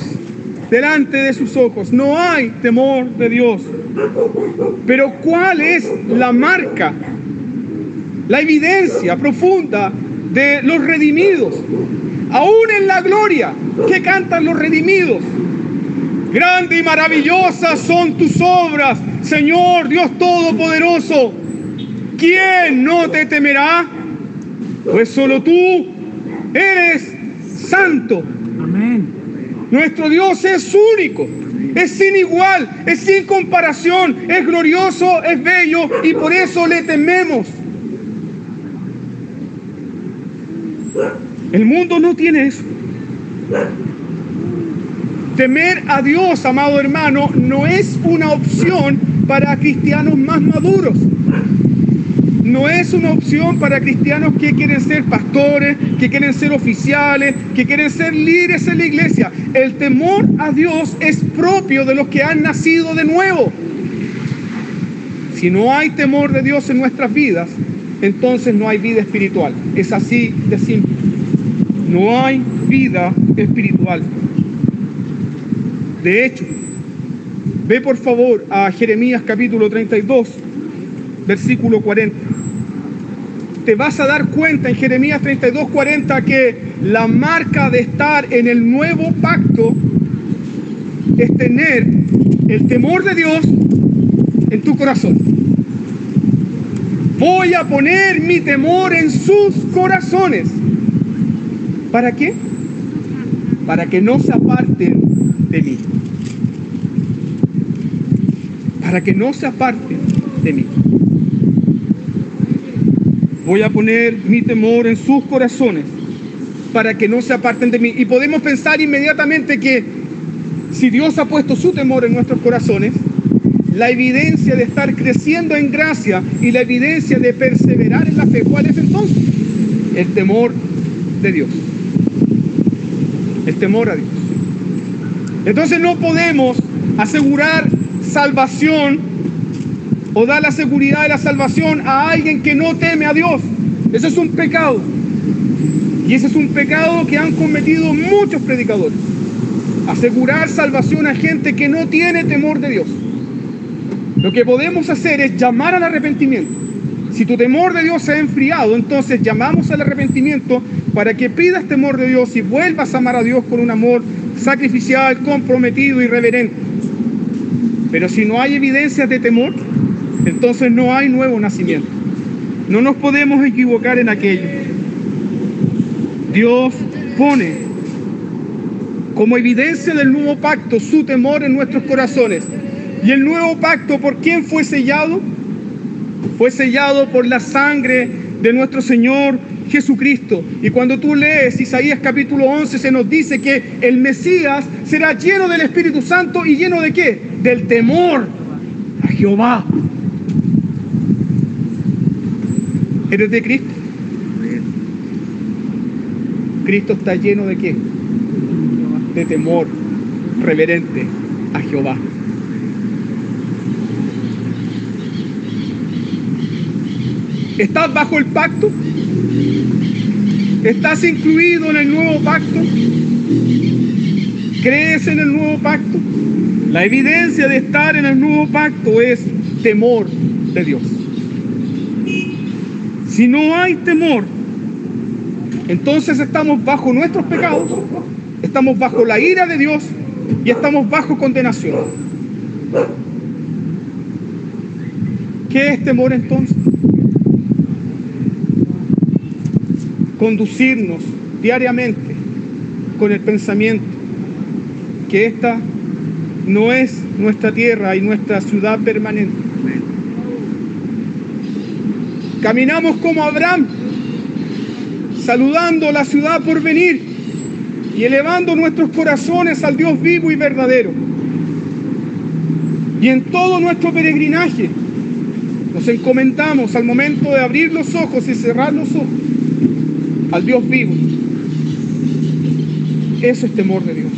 delante de sus ojos. No hay temor de Dios. Pero ¿cuál es la marca, la evidencia profunda de los redimidos? Aún en la gloria que cantan los redimidos. Grande y maravillosas son tus obras, Señor Dios Todopoderoso. ¿Quién no te temerá? Pues solo tú eres santo. Amén. Nuestro Dios es único, es sin igual, es sin comparación, es glorioso, es bello y por eso le tememos. El mundo no tiene eso. Temer a Dios, amado hermano, no es una opción para cristianos más maduros. No es una opción para cristianos que quieren ser pastores, que quieren ser oficiales, que quieren ser líderes en la iglesia. El temor a Dios es propio de los que han nacido de nuevo. Si no hay temor de Dios en nuestras vidas, entonces no hay vida espiritual. Es así de simple. No hay vida espiritual. De hecho, ve por favor a Jeremías capítulo 32, versículo 40. Te vas a dar cuenta en Jeremías 32, 40 que la marca de estar en el nuevo pacto es tener el temor de Dios en tu corazón. Voy a poner mi temor en sus corazones. ¿Para qué? Para que no se aparten de mí. Para que no se aparten de mí. Voy a poner mi temor en sus corazones para que no se aparten de mí. Y podemos pensar inmediatamente que si Dios ha puesto su temor en nuestros corazones, la evidencia de estar creciendo en gracia y la evidencia de perseverar en la fe, ¿cuál es entonces? El temor de Dios. El temor a Dios. Entonces no podemos asegurar salvación o dar la seguridad de la salvación a alguien que no teme a Dios. Eso es un pecado. Y ese es un pecado que han cometido muchos predicadores. Asegurar salvación a gente que no tiene temor de Dios. Lo que podemos hacer es llamar al arrepentimiento. Si tu temor de Dios se ha enfriado, entonces llamamos al arrepentimiento para que pidas temor de Dios y vuelvas a amar a Dios con un amor sacrificial, comprometido y reverente. Pero si no hay evidencias de temor, entonces no hay nuevo nacimiento. No nos podemos equivocar en aquello. Dios pone como evidencia del nuevo pacto su temor en nuestros corazones. Y el nuevo pacto, ¿por quién fue sellado? Fue sellado por la sangre de nuestro Señor Jesucristo. Y cuando tú lees Isaías capítulo 11 se nos dice que el Mesías será lleno del Espíritu Santo y lleno de qué? Del temor a Jehová. ¿Eres de Cristo? Cristo está lleno de qué? De temor reverente a Jehová. ¿Estás bajo el pacto? ¿Estás incluido en el nuevo pacto? ¿Crees en el nuevo pacto? La evidencia de estar en el nuevo pacto es temor de Dios. Si no hay temor, entonces estamos bajo nuestros pecados, estamos bajo la ira de Dios y estamos bajo condenación. ¿Qué es temor entonces? Conducirnos diariamente con el pensamiento que esta no es nuestra tierra y nuestra ciudad permanente Caminamos como Abraham, saludando la ciudad por venir y elevando nuestros corazones al Dios vivo y verdadero. Y en todo nuestro peregrinaje Nos encomendamos al momento de abrir los ojos y cerrar los ojos al Dios vivo. Eso es temor de Dios.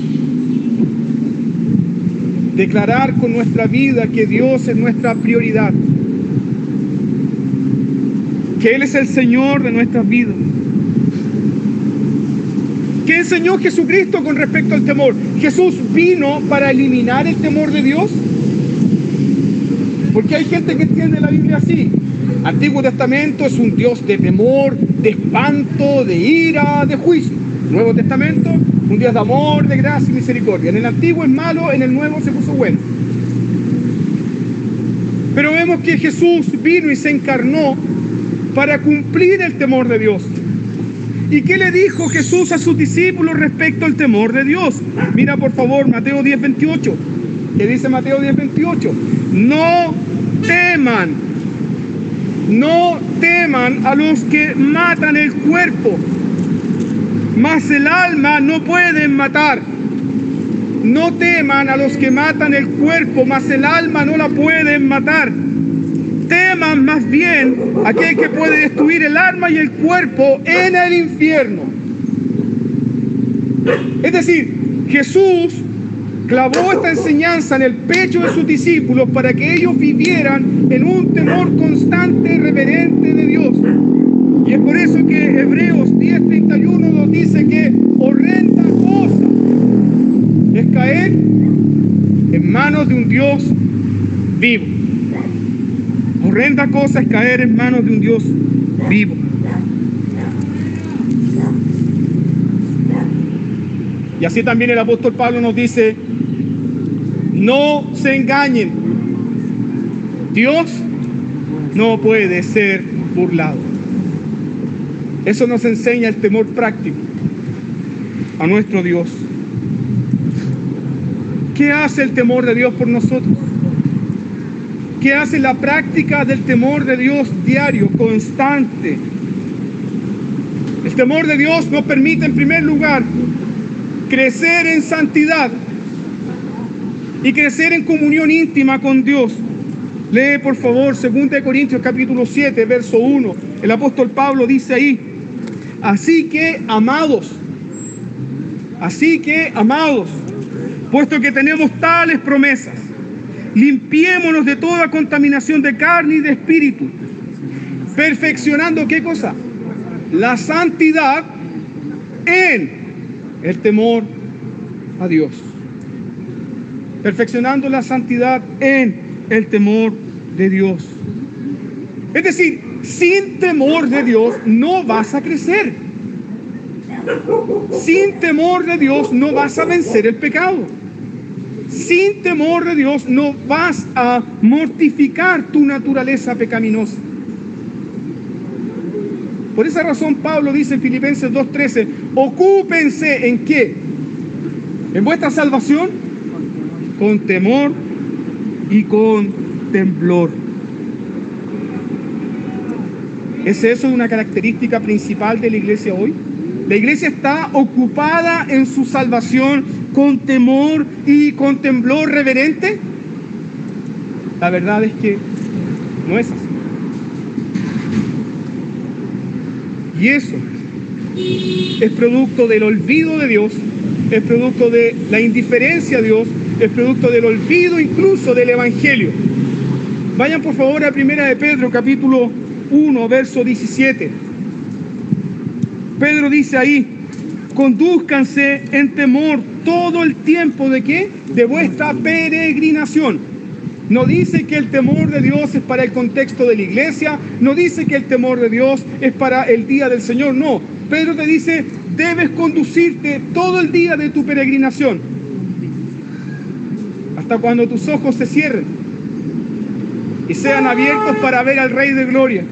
Declarar con nuestra vida que Dios es nuestra prioridad. Que Él es el Señor de nuestras vidas. ¿Qué enseñó Jesucristo con respecto al temor? Jesús vino para eliminar el temor de Dios. Porque hay gente que entiende la Biblia así. Antiguo Testamento es un Dios de temor, de espanto, de ira, de juicio. Nuevo Testamento, un Dios de amor, de gracia y misericordia. En el Antiguo es malo, en el Nuevo se puso bueno. Pero vemos que Jesús vino y se encarnó para cumplir el temor de Dios. ¿Y qué le dijo Jesús a sus discípulos respecto al temor de Dios? Mira por favor Mateo 10, 28. ¿Qué dice Mateo 10, 28? No teman, no teman a los que matan el cuerpo, mas el alma no pueden matar. No teman a los que matan el cuerpo, mas el alma no la pueden matar teman más bien aquel que puede destruir el alma y el cuerpo en el infierno. Es decir, Jesús clavó esta enseñanza en el pecho de sus discípulos para que ellos vivieran en un temor constante y reverente de Dios. Y es por eso que Hebreos 10:31 nos dice que horrenda cosa es caer en manos de un Dios vivo. Horrenda cosa es caer en manos de un Dios vivo. Y así también el apóstol Pablo nos dice, no se engañen, Dios no puede ser burlado. Eso nos enseña el temor práctico a nuestro Dios. ¿Qué hace el temor de Dios por nosotros? que hace la práctica del temor de Dios diario, constante. El temor de Dios nos permite en primer lugar crecer en santidad y crecer en comunión íntima con Dios. Lee por favor 2 Corintios capítulo 7, verso 1. El apóstol Pablo dice ahí, así que amados, así que amados, puesto que tenemos tales promesas, Limpiémonos de toda contaminación de carne y de espíritu. Perfeccionando qué cosa? La santidad en el temor a Dios. Perfeccionando la santidad en el temor de Dios. Es decir, sin temor de Dios no vas a crecer. Sin temor de Dios no vas a vencer el pecado sin temor de Dios no vas a mortificar tu naturaleza pecaminosa. Por esa razón Pablo dice en Filipenses 2.13, ocúpense en qué? En vuestra salvación con temor y con temblor. ¿Es eso una característica principal de la iglesia hoy? La iglesia está ocupada en su salvación con temor y con temblor reverente? La verdad es que no es así. Y eso es producto del olvido de Dios, es producto de la indiferencia a Dios, es producto del olvido incluso del Evangelio. Vayan por favor a Primera de Pedro, capítulo 1, verso 17. Pedro dice ahí, conduzcanse en temor todo el tiempo de qué? De vuestra peregrinación. No dice que el temor de Dios es para el contexto de la iglesia, no dice que el temor de Dios es para el día del Señor, no. Pedro te dice, debes conducirte todo el día de tu peregrinación, hasta cuando tus ojos se cierren y sean abiertos para ver al Rey de Gloria.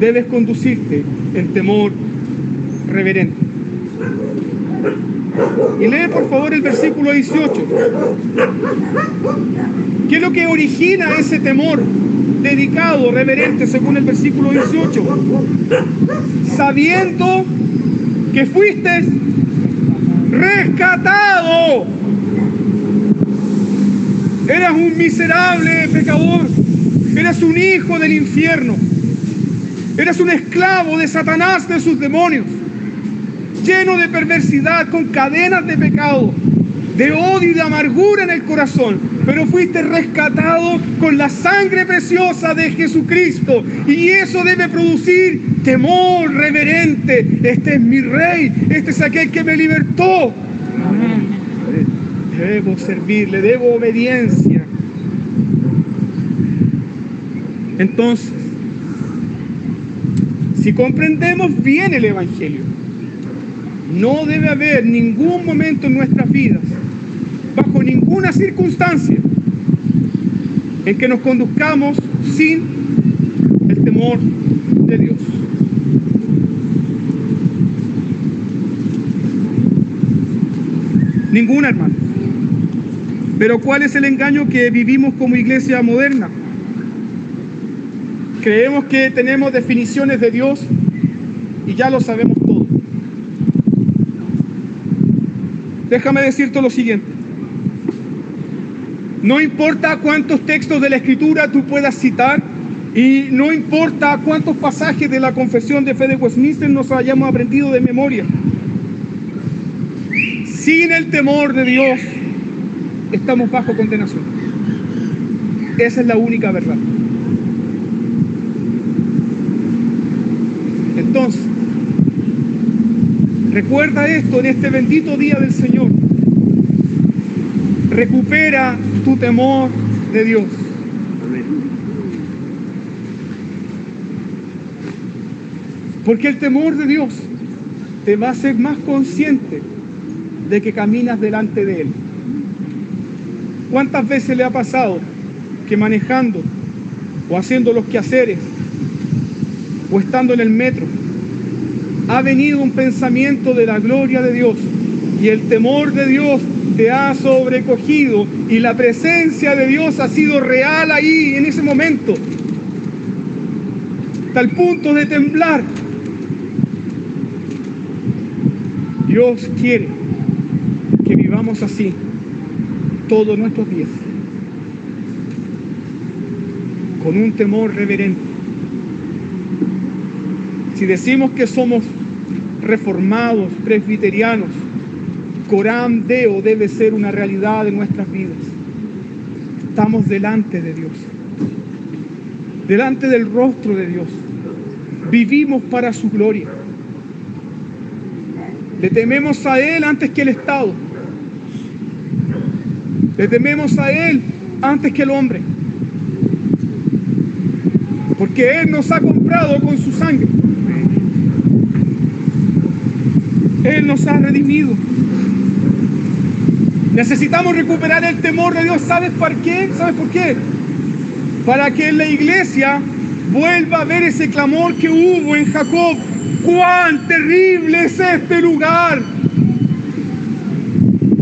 Debes conducirte en temor reverente. Y lee por favor el versículo 18. ¿Qué es lo que origina ese temor dedicado, reverente, según el versículo 18? Sabiendo que fuiste rescatado Eras un miserable pecador. Eras un hijo del infierno. Eras un esclavo de Satanás, de sus demonios. Lleno de perversidad, con cadenas de pecado, de odio y de amargura en el corazón. Pero fuiste rescatado con la sangre preciosa de Jesucristo. Y eso debe producir temor reverente. Este es mi rey. Este es aquel que me libertó. Debo servirle, debo obediencia. Entonces, si comprendemos bien el Evangelio, no debe haber ningún momento en nuestras vidas, bajo ninguna circunstancia, en que nos conduzcamos sin el temor de Dios. Ninguna, hermano. Pero ¿cuál es el engaño que vivimos como iglesia moderna? Creemos que tenemos definiciones de Dios y ya lo sabemos todo. Déjame decirte lo siguiente. No importa cuántos textos de la escritura tú puedas citar y no importa cuántos pasajes de la confesión de fe de Westminster nos hayamos aprendido de memoria. Sin el temor de Dios estamos bajo condenación. Esa es la única verdad. Entonces, recuerda esto en este bendito día del Señor. Recupera tu temor de Dios. Porque el temor de Dios te va a hacer más consciente de que caminas delante de Él. ¿Cuántas veces le ha pasado que manejando o haciendo los quehaceres o estando en el metro ha venido un pensamiento de la gloria de Dios y el temor de Dios te ha sobrecogido y la presencia de Dios ha sido real ahí en ese momento, tal punto de temblar. Dios quiere que vivamos así todos nuestros días, con un temor reverente. Si decimos que somos reformados, presbiterianos, Corán Deo debe ser una realidad en nuestras vidas. Estamos delante de Dios, delante del rostro de Dios. Vivimos para su gloria. Le tememos a Él antes que el Estado. Le tememos a Él antes que el hombre. Porque Él nos ha comprado con su sangre. Él nos ha redimido. Necesitamos recuperar el temor de Dios. ¿Sabes por qué? ¿Sabes por qué? Para que en la iglesia vuelva a ver ese clamor que hubo en Jacob. ¡Cuán terrible es este lugar!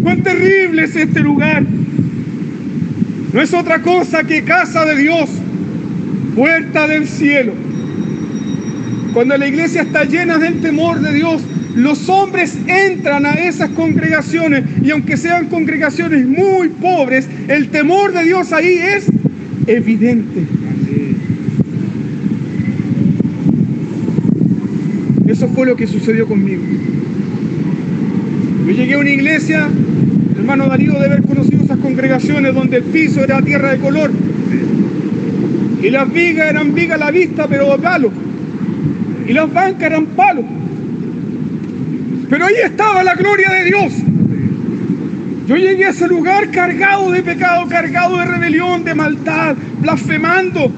¡Cuán terrible es este lugar! No es otra cosa que casa de Dios, puerta del cielo. Cuando la iglesia está llena del temor de Dios, los hombres entran a esas congregaciones y aunque sean congregaciones muy pobres, el temor de Dios ahí es evidente. Eso fue lo que sucedió conmigo. Yo llegué a una iglesia, hermano Darío debe haber conocido congregaciones donde el piso era tierra de color y las vigas eran vigas a la vista, pero palo. Y las bancas eran palos. Pero ahí estaba la gloria de Dios. Yo llegué a ese lugar cargado de pecado, cargado de rebelión, de maldad, blasfemando.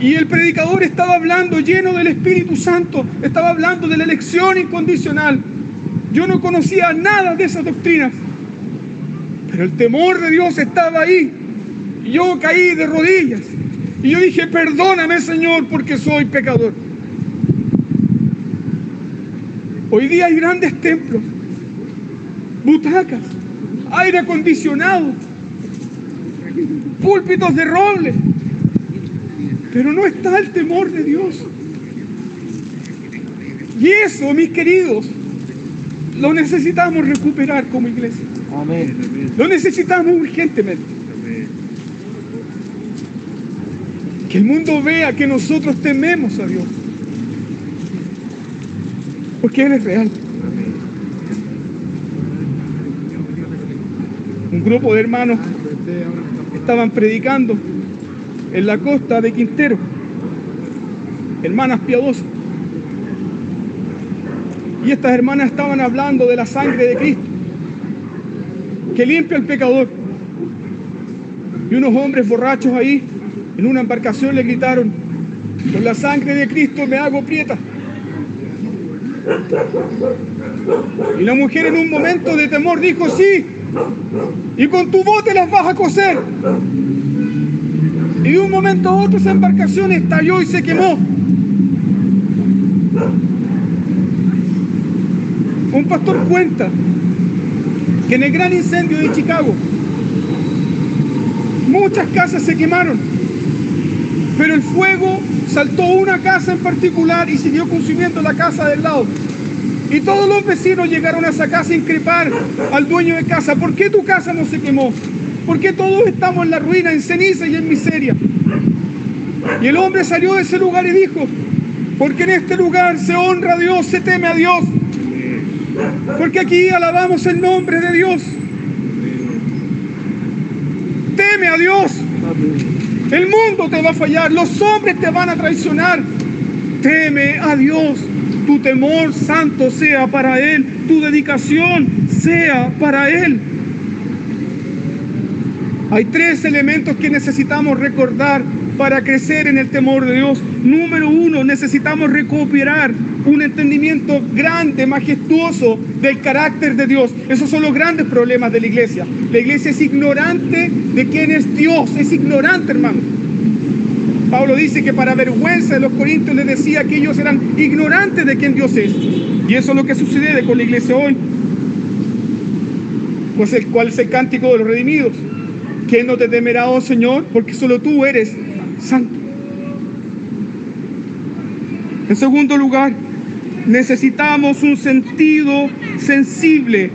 Y el predicador estaba hablando lleno del Espíritu Santo, estaba hablando de la elección incondicional. Yo no conocía nada de esas doctrinas, pero el temor de Dios estaba ahí. Y yo caí de rodillas. Y yo dije, perdóname Señor porque soy pecador. Hoy día hay grandes templos, butacas, aire acondicionado, púlpitos de roble, pero no está el temor de Dios. Y eso, mis queridos, lo necesitamos recuperar como iglesia. Amén. Lo necesitamos urgentemente. Que el mundo vea que nosotros tememos a Dios. Porque Él es real. Un grupo de hermanos estaban predicando en la costa de Quintero. Hermanas piadosas. Y estas hermanas estaban hablando de la sangre de Cristo, que limpia al pecador. Y unos hombres borrachos ahí, en una embarcación, le gritaron, con la sangre de Cristo me hago prieta. Y la mujer en un momento de temor dijo, sí, y con tu bote las vas a coser. Y de un momento a otro esa embarcación estalló y se quemó. Un pastor cuenta que en el gran incendio de Chicago muchas casas se quemaron, pero el fuego saltó una casa en particular y siguió consumiendo la casa del lado. Y todos los vecinos llegaron a esa casa a increpar al dueño de casa. ¿Por qué tu casa no se quemó? ¿Por qué todos estamos en la ruina, en ceniza y en miseria? Y el hombre salió de ese lugar y dijo, porque en este lugar se honra a Dios, se teme a Dios, porque aquí alabamos el nombre de Dios. Teme a Dios. El mundo te va a fallar, los hombres te van a traicionar. Teme a Dios. Tu temor santo sea para Él, tu dedicación sea para Él. Hay tres elementos que necesitamos recordar para crecer en el temor de Dios. Número uno, necesitamos recuperar un entendimiento grande, majestuoso del carácter de Dios. Esos son los grandes problemas de la iglesia. La iglesia es ignorante de quién es Dios, es ignorante, hermano. Pablo dice que para vergüenza de los corintios les decía que ellos eran ignorantes de quién Dios es. Y eso es lo que sucede con la iglesia hoy. Pues el cual es el cántico de los redimidos. ¿Quién no te temerá, oh Señor? Porque solo tú eres santo. En segundo lugar, necesitamos un sentido sensible.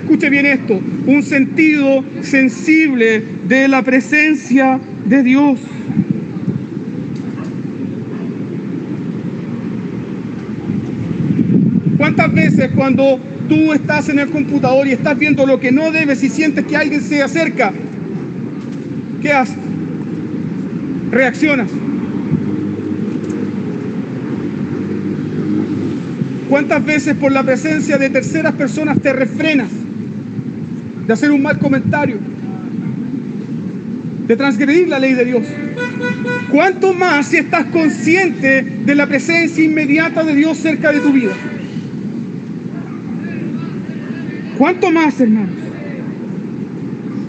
Escuche bien esto, un sentido sensible de la presencia de Dios. ¿Cuántas veces cuando tú estás en el computador y estás viendo lo que no debes y sientes que alguien se acerca, ¿qué haces? Reaccionas. ¿Cuántas veces por la presencia de terceras personas te refrenas de hacer un mal comentario? De transgredir la ley de Dios. ¿Cuánto más si estás consciente de la presencia inmediata de Dios cerca de tu vida? ¿Cuánto más, hermanos?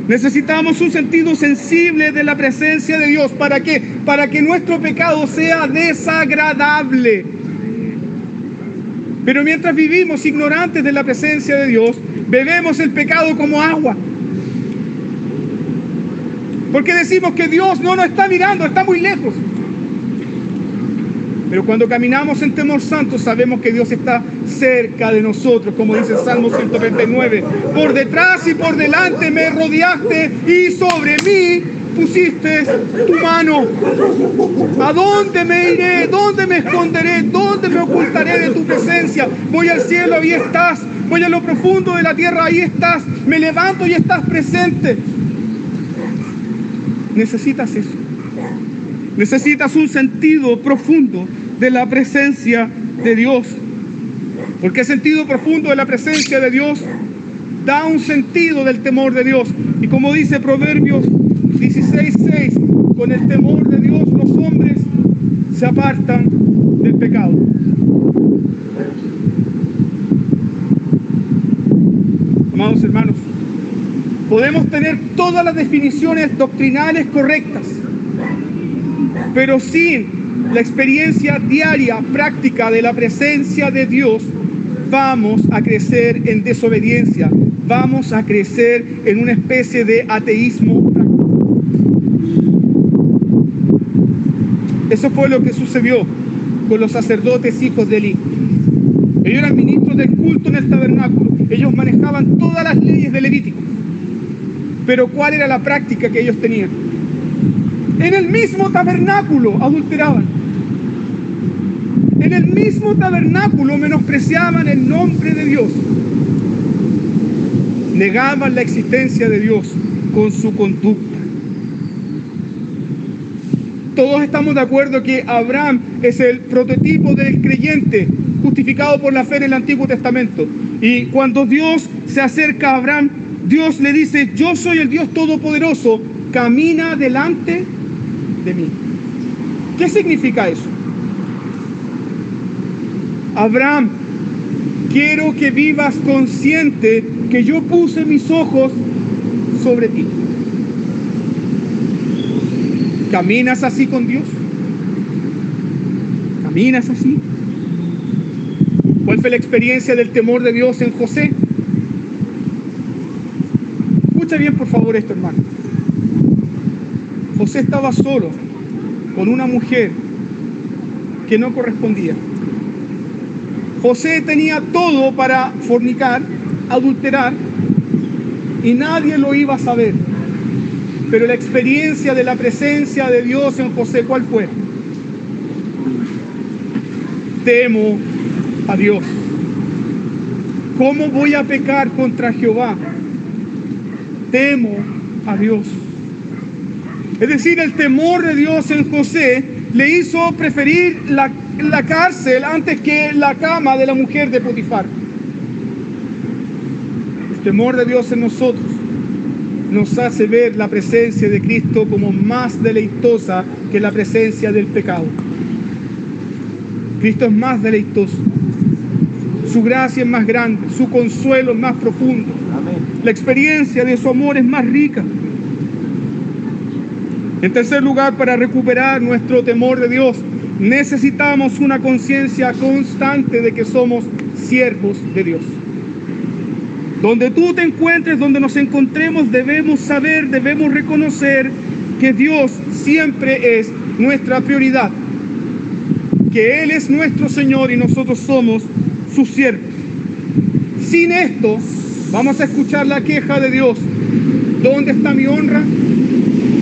Necesitamos un sentido sensible de la presencia de Dios. ¿Para qué? Para que nuestro pecado sea desagradable. Pero mientras vivimos ignorantes de la presencia de Dios, bebemos el pecado como agua. Porque decimos que Dios no nos está mirando, está muy lejos. Pero cuando caminamos en temor santo sabemos que Dios está cerca de nosotros, como dice el Salmo 139. Por detrás y por delante me rodeaste y sobre mí pusiste tu mano. ¿A dónde me iré? ¿Dónde me esconderé? ¿Dónde me ocultaré de tu presencia? Voy al cielo, ahí estás. Voy a lo profundo de la tierra, ahí estás. Me levanto y estás presente. Necesitas eso. Necesitas un sentido profundo de la presencia de Dios. Porque el sentido profundo de la presencia de Dios da un sentido del temor de Dios. Y como dice Proverbios 16:6, con el temor de Dios los hombres se apartan del pecado. Amados hermanos, podemos tener todas las definiciones doctrinales correctas, pero sin la experiencia diaria, práctica de la presencia de Dios, vamos a crecer en desobediencia, vamos a crecer en una especie de ateísmo. Eso fue lo que sucedió con los sacerdotes hijos de Eli. Ellos eran ministros del culto en el tabernáculo. Ellos manejaban todas las leyes del Levítico. Pero ¿cuál era la práctica que ellos tenían? En el mismo tabernáculo adulteraban. En el mismo tabernáculo menospreciaban el nombre de Dios. Negaban la existencia de Dios con su conducta. Todos estamos de acuerdo que Abraham es el prototipo del creyente justificado por la fe en el Antiguo Testamento. Y cuando Dios se acerca a Abraham, Dios le dice, yo soy el Dios Todopoderoso, camina delante de mí. ¿Qué significa eso? Abraham, quiero que vivas consciente que yo puse mis ojos sobre ti. ¿Caminas así con Dios? ¿Caminas así? ¿Cuál fue la experiencia del temor de Dios en José? Escucha bien por favor esto, hermano. José estaba solo con una mujer que no correspondía. José tenía todo para fornicar, adulterar, y nadie lo iba a saber. Pero la experiencia de la presencia de Dios en José, ¿cuál fue? Temo a Dios. ¿Cómo voy a pecar contra Jehová? Temo a Dios. Es decir, el temor de Dios en José le hizo preferir la, la cárcel antes que la cama de la mujer de Potifar. El temor de Dios en nosotros nos hace ver la presencia de Cristo como más deleitosa que la presencia del pecado. Cristo es más deleitoso. Su gracia es más grande, su consuelo es más profundo. La experiencia de su amor es más rica. En tercer lugar, para recuperar nuestro temor de Dios, necesitamos una conciencia constante de que somos siervos de Dios. Donde tú te encuentres, donde nos encontremos, debemos saber, debemos reconocer que Dios siempre es nuestra prioridad, que Él es nuestro Señor y nosotros somos sus siervos. Sin esto, vamos a escuchar la queja de Dios. ¿Dónde está mi honra?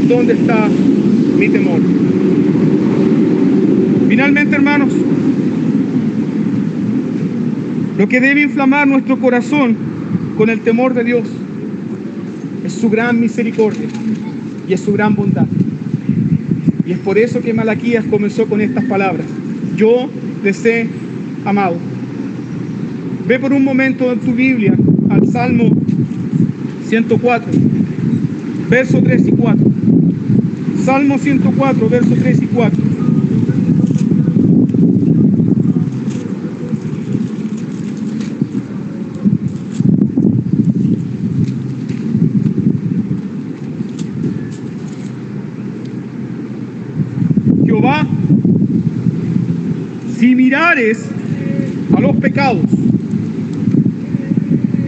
¿Dónde está mi temor? Finalmente, hermanos, lo que debe inflamar nuestro corazón con el temor de Dios es su gran misericordia y es su gran bondad. Y es por eso que Malaquías comenzó con estas palabras. Yo les he amado. Ve por un momento en tu Biblia al Salmo 104, verso 3 y 4. Salmo 104, verso 3 y 4. Jehová, a los pecados,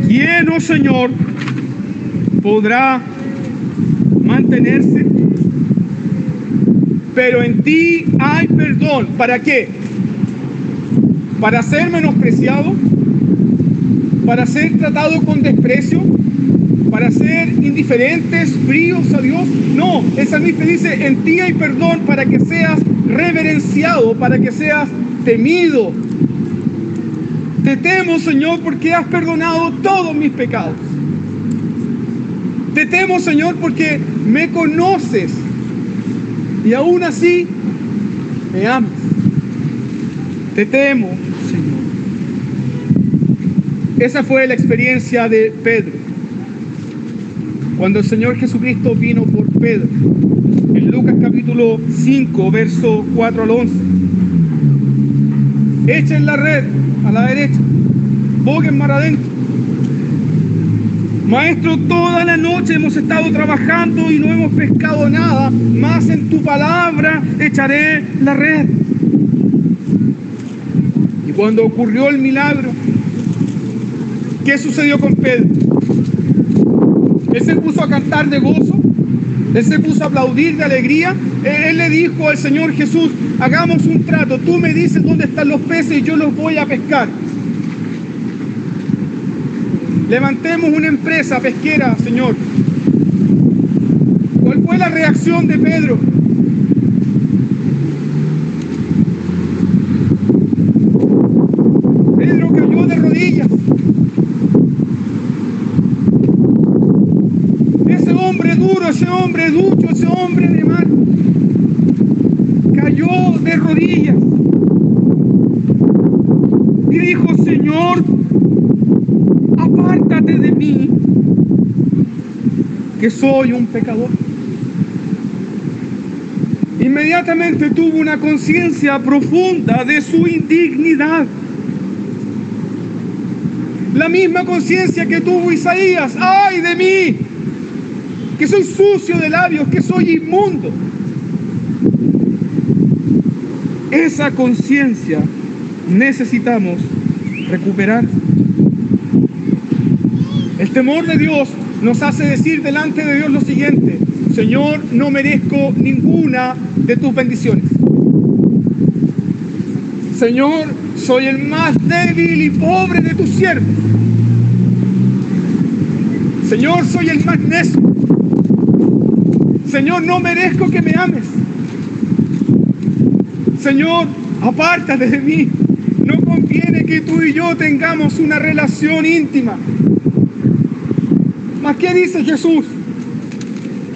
¿quién, oh Señor, podrá mantenerse? Pero en ti hay perdón. ¿Para qué? ¿Para ser menospreciado? ¿Para ser tratado con desprecio? ¿Para ser indiferentes, fríos a Dios? No, el salmista dice, en ti hay perdón para que seas reverenciado, para que seas temido. Te temo, Señor, porque has perdonado todos mis pecados. Te temo, Señor, porque me conoces y aún así me amas. Te temo, Señor. Esa fue la experiencia de Pedro. Cuando el Señor Jesucristo vino por Pedro, en Lucas capítulo 5, verso 4 al 11. Echen la red a la derecha, boguen mar adentro. Maestro, toda la noche hemos estado trabajando y no hemos pescado nada, más en tu palabra echaré la red. Y cuando ocurrió el milagro, ¿qué sucedió con Pedro? Él se puso a cantar de gozo, él se puso a aplaudir de alegría. Él le dijo al Señor Jesús, hagamos un trato, tú me dices dónde están los peces y yo los voy a pescar. Levantemos una empresa pesquera, Señor. ¿Cuál fue la reacción de Pedro? Pedro cayó de rodillas. Ese hombre duro, ese hombre duro y dijo, Señor, apártate de mí, que soy un pecador. Inmediatamente tuvo una conciencia profunda de su indignidad. La misma conciencia que tuvo Isaías, ay de mí, que soy sucio de labios, que soy inmundo. Esa conciencia necesitamos recuperar. El temor de Dios nos hace decir delante de Dios lo siguiente, Señor, no merezco ninguna de tus bendiciones. Señor, soy el más débil y pobre de tus siervos. Señor, soy el más necio. Señor, no merezco que me ames. Señor, apártate de mí. No conviene que tú y yo tengamos una relación íntima. ¿Mas qué dice Jesús?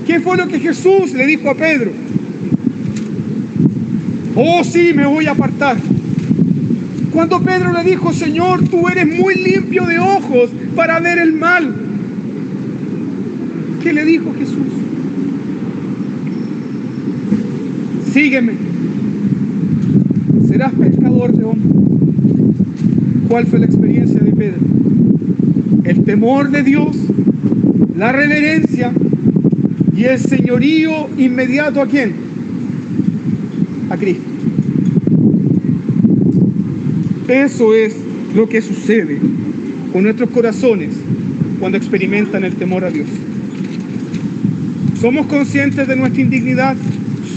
¿Qué fue lo que Jesús le dijo a Pedro? Oh, sí, me voy a apartar. Cuando Pedro le dijo, Señor, tú eres muy limpio de ojos para ver el mal. ¿Qué le dijo Jesús? Sígueme. Pescador de. ¿Cuál fue la experiencia de Pedro? El temor de Dios, la reverencia y el señorío inmediato a quién? A Cristo. Eso es lo que sucede con nuestros corazones cuando experimentan el temor a Dios. Somos conscientes de nuestra indignidad,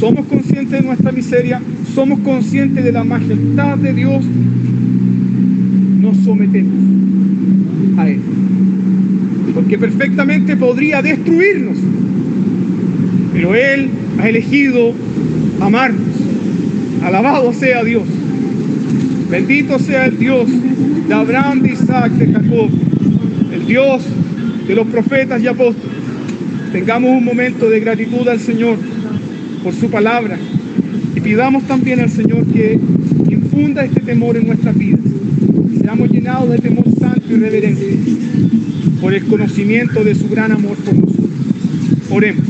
somos conscientes de nuestra miseria, somos conscientes de la majestad de Dios, nos sometemos a Él. Porque perfectamente podría destruirnos, pero Él ha elegido amarnos. Alabado sea Dios. Bendito sea el Dios de Abraham, de Isaac, de Jacob, el Dios de los profetas y apóstoles. Tengamos un momento de gratitud al Señor por su palabra y pidamos también al Señor que infunda este temor en nuestras vidas. Seamos llenados de temor santo y reverente por el conocimiento de su gran amor por nosotros. Oremos.